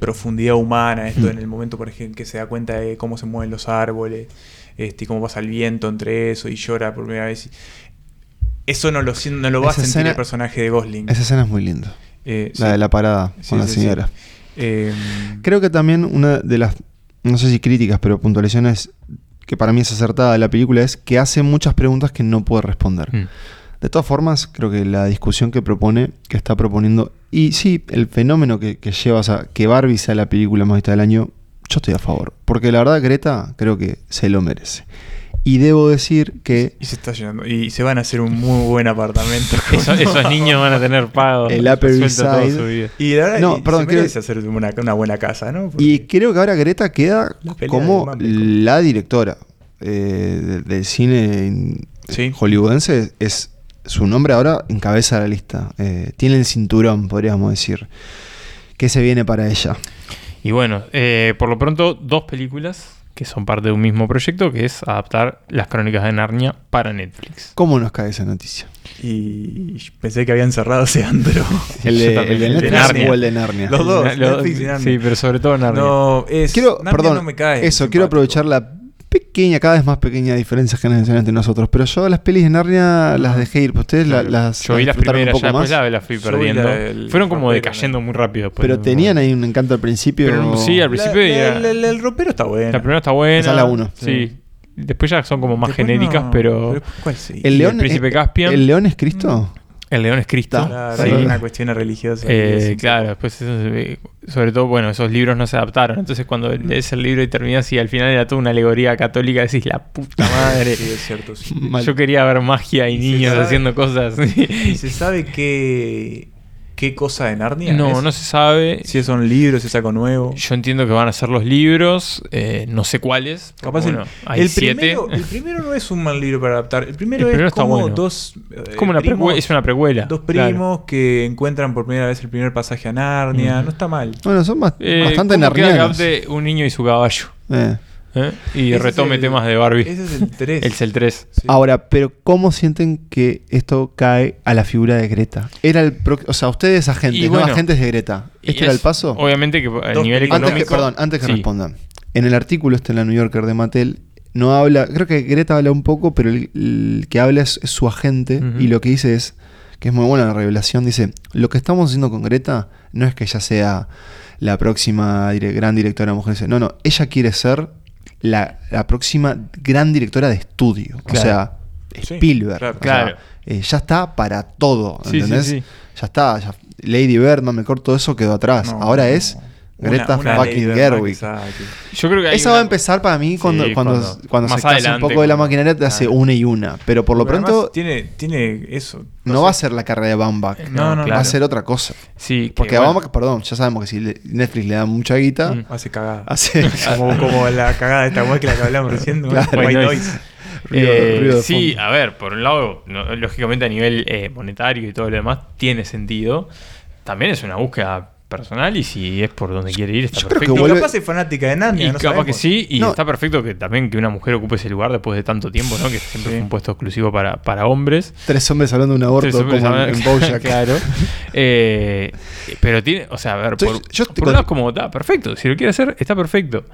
profundidad humana esto Mm. en el momento, por ejemplo, que se da cuenta de cómo se mueven los árboles, este, y cómo pasa el viento entre eso y llora por primera vez. Eso no lo, sien- no lo va Esa a sentir escena- el personaje de Gosling. Esa escena es muy linda. Eh, La sí. de la parada Sí, con la sí, sí. señora. Eh, Creo que también una de las, no sé si críticas, pero puntualizaciones que para mí es acertada de la película es que hace muchas preguntas que no puede responder. Mm. De todas formas, creo que la discusión que propone, que está proponiendo, y sí, el fenómeno que, que lleva a que Barbie sea la película más vista del año, yo estoy a favor. Porque la verdad, Greta, creo que se lo merece. Y debo decir que Y se está llenando. Y se van a hacer un muy buen apartamento. [laughs] Eso- esos niños van a tener pago. El Upper East Side. Y la verdad, No, y perdón, se merece hacer una, una buena casa, ¿no? Porque- Y creo que ahora Greta queda como la directora eh, de- del cine Sí. hollywoodense. Es su nombre ahora encabeza la lista. Eh, tiene el cinturón, podríamos decir. ¿Qué se viene para ella? Y bueno, eh, por lo pronto, dos películas que son parte de un mismo proyecto, que es adaptar las crónicas de Narnia para Netflix. ¿Cómo nos cae esa noticia? Y pensé que habían cerrado ese antro. [laughs] ¿El de, también, el de el de Netflix Narnia. o el de Narnia? Los dos, Netflix y Narnia. Sí, pero sobre todo Narnia. No, es. Quiero, Narnia perdón, no me cae eso, quiero simpático. aprovechar la pequeña, cada vez más pequeña diferencia generacional entre nosotros. Pero yo las pelis de Narnia las dejé ir. pues ¿Ustedes la- las, Yo vi las primeras, un ya poco después más? ya las fui perdiendo. la Fueron como ropero, decayendo muy rápido. después, Pero ¿no? tenían ahí un encanto al principio. Pero sí, al principio la- era- el ropero está bueno. La primera está buena. Esa es la uno. Sí. Después ya son como más genéricas, pero. ¿Cuál sí? El león, el príncipe Caspian. ¿El león es Cristo? El león es Cristo. Claro, sí. hay una cuestión religiosa. Eh, claro, después eso se ve- sobre todo, bueno, esos libros no se adaptaron. Entonces cuando lees el libro y terminas y al final era toda una alegoría católica, decís la puta madre. Sí, es cierto. sí. Yo quería ver magia y ¿Y se niños sabe? haciendo cosas. [laughs] ¿Y se sabe qué, qué cosa de Narnia? no, es? no se sabe. Si son libros, si es algo nuevo. Yo entiendo que van a ser los libros, eh, no sé cuáles. Capaz bueno, el, hay el siete. primero, el [laughs] primero no es un mal libro para adaptar. El primero, El primero es está como bueno. dos. eh, Es como una primos- es una precuela. Dos claro. primos que encuentran por primera vez el primer pasaje a Narnia. Mm. No está mal. Bueno, son bas- Eh, bastante ¿cómo queda que narnianos. un niño y su caballo. Eh. ¿Eh? Y Ese retome el- temas de Barbie. Ese es el 3. Es el 3. Ahora, pero ¿cómo sienten que esto cae a la figura de Greta? Era el pro- o sea, ustedes agentes, Y no bueno, agentes de Greta. ¿Este era es- el paso? Obviamente que a Dos nivel películas. Antes económico. que, perdón, antes que sí. respondan. En el artículo este en la New Yorker de Mattel no habla, creo que Greta habla un poco, pero el, el que habla es, es su agente y lo que dice es, que es muy buena la revelación, dice, lo que estamos haciendo con Greta no es que ella sea la próxima dire- gran directora de mujeres, no, no, ella quiere ser la, la próxima gran directora de estudio, o sea, Sí, Spielberg. claro. o sea, Claro. eh, ya está para todo, Sí, sí, ¿entendés? sí. Ya está, ya- Lady Bird, Mejor, todo eso quedó atrás. No, Ahora no. es Greta una fucking Gerwig. Yo creo que Esa va a empezar para mí cuando, Sí, cuando, cuando- se canse un adelante, poco de la maquinaria, te hace una y una. Pero por lo Pero pronto tiene, tiene eso. no va a ser la carrera de Baumbach. No, no, Va claro. a ser otra cosa. Sí, que, Porque a bueno, perdón, ya sabemos que si Netflix le da mucha guita, Mm. Hace cagada. hace... [laughs] como, como la cagada de esta weá que la que hablamos recién. ¿no? Claro. White noise. [laughs] Eh, sí, fondo. a ver, por un lado, no- lógicamente a nivel eh, monetario y todo lo demás, tiene sentido. También es una búsqueda personal y si es por donde quiere ir, está Yo creo que perfecto. Y vuelve- capaz es fanática de Narnia. Y no capaz que sí, y No. está perfecto que también que una mujer ocupe ese lugar después de tanto tiempo, ¿no? Que siempre Sí. fue un puesto exclusivo para, para hombres. Tres hombres hablando de un aborto como en, hablando- en Bojack. [laughs] claro. Eh, pero tiene, o sea, a ver, por, yo estoy por con- un lado es como, está perfecto, si lo quiere hacer, está perfecto.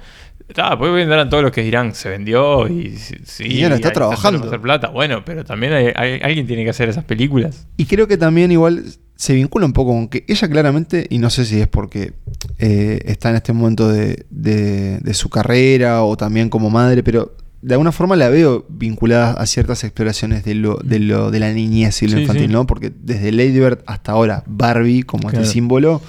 Está, pues vendrán todos los que dirán, se vendió y sí, Y ahora está trabajando. hacer plata. Bueno, pero también hay- hay- alguien tiene que hacer esas películas. Y creo que también igual se vincula un poco con que ella claramente, y no sé si es porque eh, está en este momento de, de- de su carrera o también como madre, pero de alguna forma la veo vinculada a ciertas exploraciones de lo de, lo, de la niñez y lo Sí, infantil, sí. ¿no? Porque desde Lady Bird hasta ahora Barbie como Claro. este símbolo,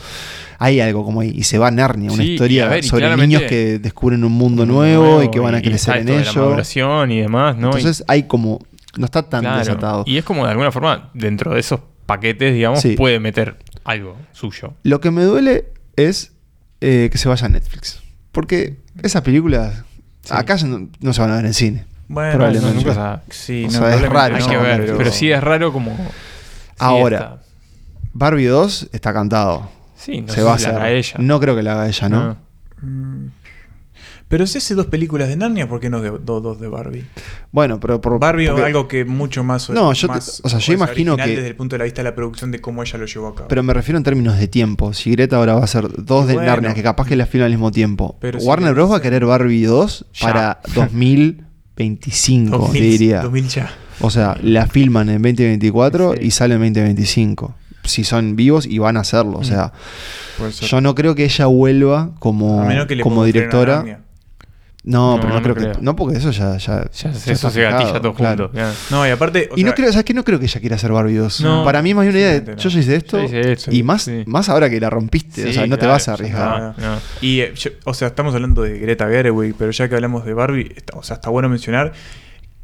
hay algo como ahí. Y se va a Narnia, una Sí, historia ver, sobre niños que descubren un mundo nuevo, y que van a crecer en la ello. maduración y demás, ¿no? Entonces hay como... No está tan Claro. desatado. Y es como de alguna forma, dentro de esos paquetes, digamos, Sí. puede meter algo suyo. Lo que me duele es eh, que se vaya a Netflix. Porque esas películas acá ya no, no se van a ver en cine. Bueno, Probablemente. nunca sabe. Sí, O no, sea, es raro, Hay no, que ver, pero- pero... sí es raro como... sí Ahora, Barbie 2 está cantado. Sí, no se sé va a si la hacer. hará ella. No creo que la haga ella, ¿no? Mm. Pero si hace dos películas de Narnia, ¿por qué no de, do- dos de Barbie? Bueno, pero por Barbie porque- es algo que mucho más. No, yo te- o sea, yo imagino que- Desde el punto de la vista de la producción de cómo ella lo llevó a cabo. Pero me refiero en términos de tiempo. Si Greta ahora va a hacer dos de. Narnia, que capaz que la filma al mismo tiempo. Pero Warner Bros. va a querer Barbie 2 Ya. para [laughs] 2025, 2000, te diría. 2000 ya. O sea, la filman en 2024 Sí. y sale en 2025. Si son vivos y van a hacerlo. O sea, Puede ser. yo no creo que ella vuelva como, a menos que le como directora. No, No, pero no, no creo, creo. que. No, porque eso ya. Ya, Ya, ya eso se gatilla todo claro. junto. No, y aparte. o Y no creo, ¿sabes qué? No creo que ella quiera hacer Barbie 2. No. Para mí, más una idea de yo hice esto. Hice esto, y más, sí. más ahora que la rompiste. o sea, no te vas a arriesgar. Y, eh, yo- o sea, estamos hablando de Greta Gerwig, pero ya que hablamos de Barbie, está- o sea, está bueno mencionar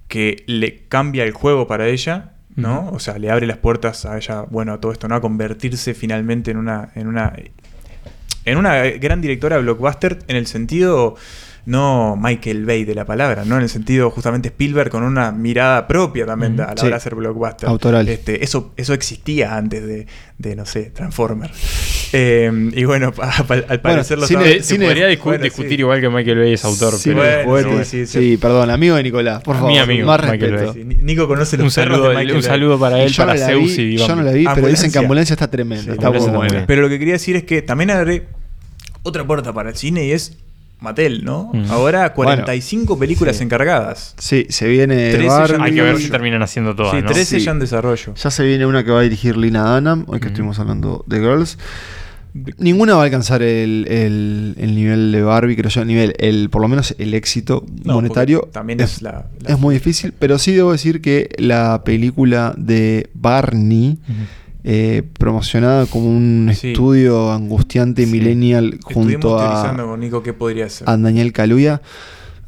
que le cambia el juego para ella, ¿no? O sea, le abre las puertas a ella, bueno, a todo esto, ¿no? A convertirse finalmente en una, en una, en una gran directora de blockbuster en el sentido no Michael Bay de la palabra, ¿no? En el sentido justamente Spielberg con una mirada propia también Ujú. a la Sí. hora de hacer blockbuster. Autoral. Este, eso, eso existía antes de, de, no sé, Transformer. Eh, y bueno, [laughs] pa- pa- al parecer los cine- Se, cine- podría discu- bueno, discutir sí. igual que Michael Bay es autor, Sí, pero bueno, juguete. sí, sí, sí, sí. perdón, amigo de Nicolás, por Mi favor. amigo, más Michael respeto. Bay. Sí, Nico conoce los un saludo, de Michael un saludo para él, para no Zeus vi, y yo no la vi, pero dicen que Ambulancia está tremenda. Sí, está. Pero lo que quería decir es que también abre otra puerta para el cine y es Mattel, ¿no? Mm. Ahora 45 películas sí. encargadas. Sí, se viene Barbie. Hay que ver si terminan haciendo todas, sí, ¿no? 13 Sí. ya en desarrollo. Ya se viene una que va a dirigir Lina Dunham, hoy que Ujú. estuvimos hablando de Girls. Ninguna va a alcanzar el, el, nivel de Barbie, creo yo, el nivel, el, por lo menos el éxito monetario. También es, la, es, muy difícil, pero sí debo decir que la película de Barney. Eh, promocionada como un estudio angustiante millennial junto a, con Nico, ¿qué podría ser? a Daniel Kaluuya.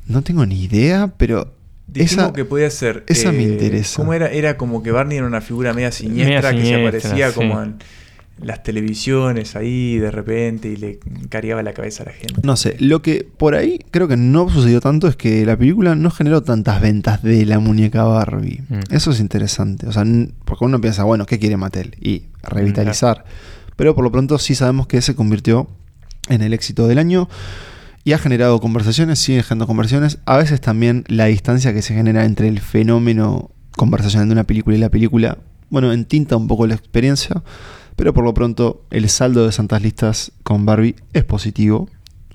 No tengo ni idea, pero esa que podía ser. Esa me eh, interesa. ¿Cómo era? Era como que Barney era una figura media siniestra, que se aparecía como en las televisiones ahí de repente y le cariaba la cabeza a la gente. No sé, lo que por ahí creo que no sucedió tanto es que la película no generó tantas ventas de la muñeca Barbie. Mm. Eso es interesante. O sea, porque uno piensa, bueno, ¿qué quiere Mattel? Y revitalizar. Pero por lo pronto sí sabemos que se convirtió en el éxito del año y ha generado conversaciones, sigue generando conversaciones. A veces también la distancia que se genera entre el fenómeno conversacional de una película y la película, bueno, entinta un poco la experiencia. Pero por lo pronto, el saldo de Santas Listas con Barbie es positivo.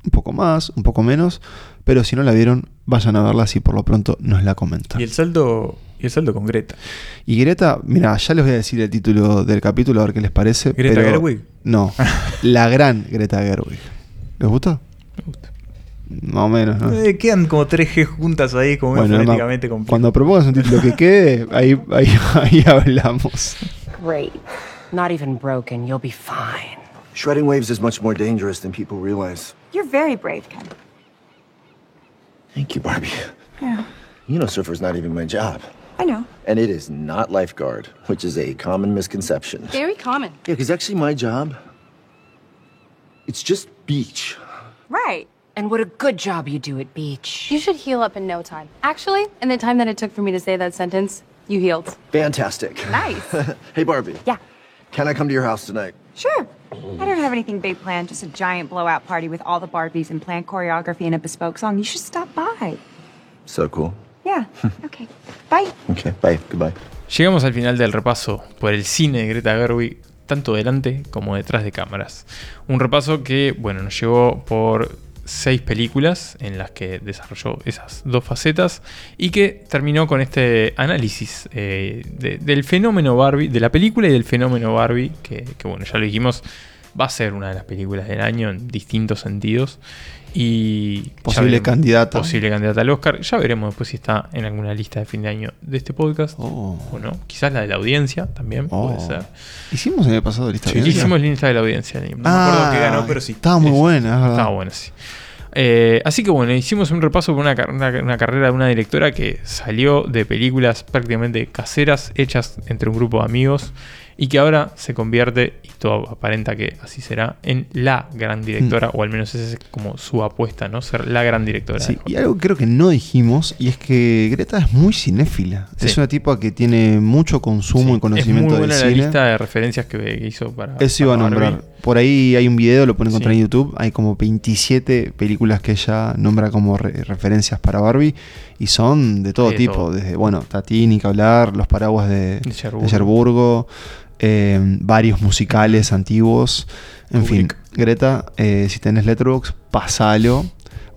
Un poco más, un poco menos. Pero si no la vieron, vayan a verla si por lo pronto nos la comentan. Y el saldo, y el saldo con Greta. Y Greta, mira, ya les voy a decir el título del capítulo a ver qué les parece. ¿Greta Gerwig? No, [laughs] la gran Greta Gerwig. ¿Les gusta? Me gusta. Más o menos, ¿no? Eh, quedan como tres G juntas ahí, como bueno, fonéticamente Cuando propongas un título que quede, ahí, ahí, [laughs] ahí hablamos. Great. Not even broken. You'll be fine. Shredding waves is much more dangerous than people realize. You're very brave, Ken. Thank you, Barbie. Yeah. You know, surfer's not even my job. I know. And it is not lifeguard, which is a common misconception. Very common. Yeah, because actually my job, it's just beach. Right. And what a good job you do at beach. You should heal up in no time. Actually, in the time that it took for me to say that sentence, you healed. Fantastic. Nice. [laughs] hey, Barbie. Yeah. Can I come to your house tonight? Sure. I don't have anything big planned, just a giant blowout party with all the Barbies and planned choreography and a bespoke song. You should stop by. So cool. Yeah. [laughs] okay. Bye. Okay, bye. Goodbye. Llegamos al final del repaso por el cine de Greta Gerwig, tanto delante como detrás de cámaras. Un repaso que, bueno, nos llevó por seis películas en las que desarrolló esas dos facetas y que terminó con este análisis eh, del fenómeno Barbie, de la película y del fenómeno Barbie, que, que, bueno, ya lo dijimos, va a ser una de las películas del año en distintos sentidos. Y posible candidata. Posible candidata al Oscar. Ya veremos después si está en alguna lista de fin de año de este podcast oh. o no. Quizás la de la audiencia también puede oh. ser. Hicimos el pasado lista de audiencia. Hicimos lista de la audiencia. No me acuerdo que ganó, pero sí. Estaba muy buena, Estaba buena, sí. Eh, así que bueno, hicimos un repaso por una, una, carrera de una directora que salió de películas prácticamente caseras hechas entre un grupo de amigos y que ahora se convierte, y todo aparenta que así será, en la gran directora, mm. o al menos esa es como su apuesta, ¿no? Ser la gran directora. Sí, y algo que creo que no dijimos, y es que Greta es muy cinéfila. Es una tipa que tiene mucho consumo y conocimiento es muy buena la lista de referencias que hizo para. Eso iba a nombrar. Por ahí hay un video, lo pueden encontrar en YouTube. Hay como 27 películas que ella nombra como referencias para Barbie. Y son de todo tipo. Desde, bueno, Tatini, que hablar, Los Paraguas de, de Cherburgo. Em, varios musicales antiguos. En fin, Greta, eh, si tenés Letterboxd, pasalo.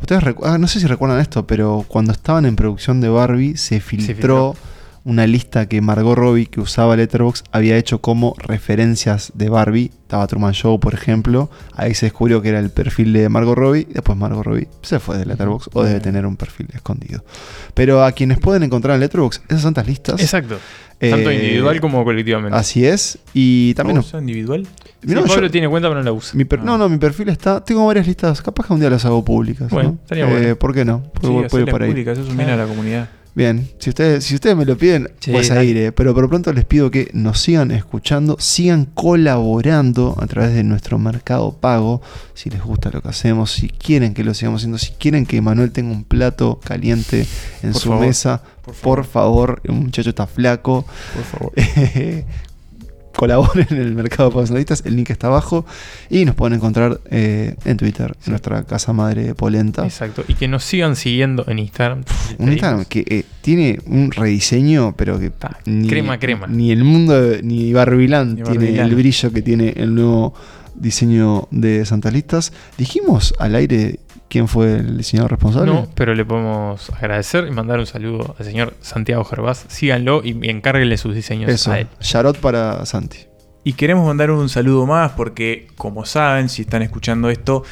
Ustedes ah, no sé si recuerdan esto, pero cuando estaban en producción de Barbie se filtró, una lista que Margot Robbie, que usaba Letterboxd, había hecho como referencias de Barbie. Estaba Truman Show, por ejemplo. Ahí se descubrió que era el perfil de Margot Robbie. Después Margot Robbie se fue de Letterboxd o debe tener un perfil escondido. Pero a quienes pueden encontrar en Letterboxd esas santas listas. Exacto. Tanto eh, individual como colectivamente. Así es. Y también. ¿Usa individual? no, Pablo tiene cuenta, pero no la usa. Ah. No, no, mi perfil está. Tengo varias listas. Capaz que un día las hago públicas. Bueno, estaría bueno. Eh, ¿Por qué no? Puede, sí, públicas, eso es bien a la comunidad. Bien, si ustedes, si ustedes me lo piden, pues a ir, eh. pero por pronto les pido que nos sigan escuchando, sigan colaborando a través de nuestro mercado pago, si les gusta lo que hacemos, si quieren que lo sigamos haciendo, si quieren que Manuel tenga un plato caliente en su mesa, por favor. por favor, el muchacho está flaco. Por favor. [laughs] colaboren en el mercado de personalistas, el link está abajo y nos pueden encontrar eh, en Twitter, en nuestra casa madre Polenta. Exacto, y que nos sigan siguiendo en Instagram. Un Instagram que eh, tiene un rediseño, pero que ni, crema, crema. Ni el mundo, ni Barbilán tiene el brillo que tiene el nuevo diseño de Santalistas. Dijimos al aire quién fue el diseñador responsable? No, pero le podemos agradecer y mandar un saludo al señor Santiago Gervás. Síganlo y encárguenle sus diseños Eso, a él. Charot para Santi. Y queremos mandar un saludo más porque, como saben, si están escuchando esto,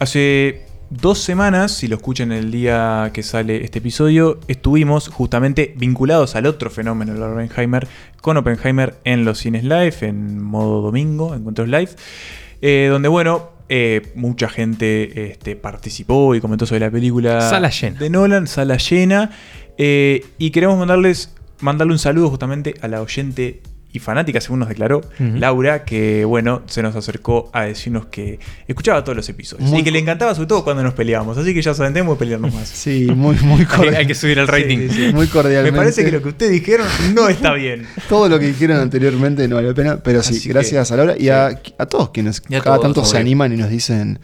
hace dos semanas, si lo escuchan el día que sale este episodio, estuvimos justamente vinculados al otro fenómeno, el Oppenheimer, con Oppenheimer en los cines live, en modo domingo, encuentros live, eh, donde, bueno, eh, mucha gente este, participó y comentó sobre la película sala llena. de Nolan, sala llena. Eh, y queremos mandarles mandarle un saludo justamente a la oyente y fanática, según nos declaró Laura, que bueno, se nos acercó a decirnos que escuchaba todos los episodios y que le encantaba sobre todo cuando nos peleábamos. Así que ya saben, tenemos que pelearnos más. Sí, muy, muy [laughs] cordial. hay que subir el rating. Muy cordialmente. Me parece que lo que ustedes dijeron no está [laughs] bien. todo lo que dijeron anteriormente no vale la pena, pero sí, gracias a Laura y a, todos quienes cada tanto se animan y nos dicen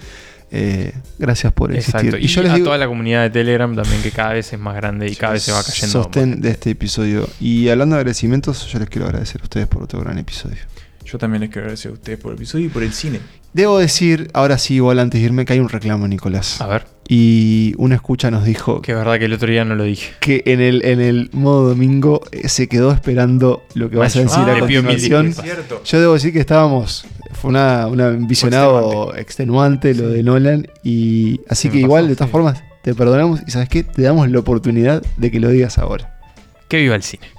eh, gracias por existir. Y, yo les a toda la comunidad de Telegram también, que cada vez es más grande y cada vez se va cayendo. Sostén de este episodio. Y hablando de agradecimientos, yo les quiero agradecer a ustedes por otro gran episodio. Yo también les quiero agradecer a ustedes por el episodio y por el cine. Debo decir, ahora sí, igual antes de irme, que hay un reclamo, Nicolás. A ver. Y una escucha nos dijo. Que es verdad que el otro día no lo dije. Que en el, en el modo domingo eh, se quedó esperando lo que vas a decir a continuación. Yo debo decir que estábamos fue una, un visionado extenuante. lo de Nolan. Y así que igual, de todas formas, te perdonamos y sabes qué, te damos la oportunidad de que lo digas ahora. Que viva el cine.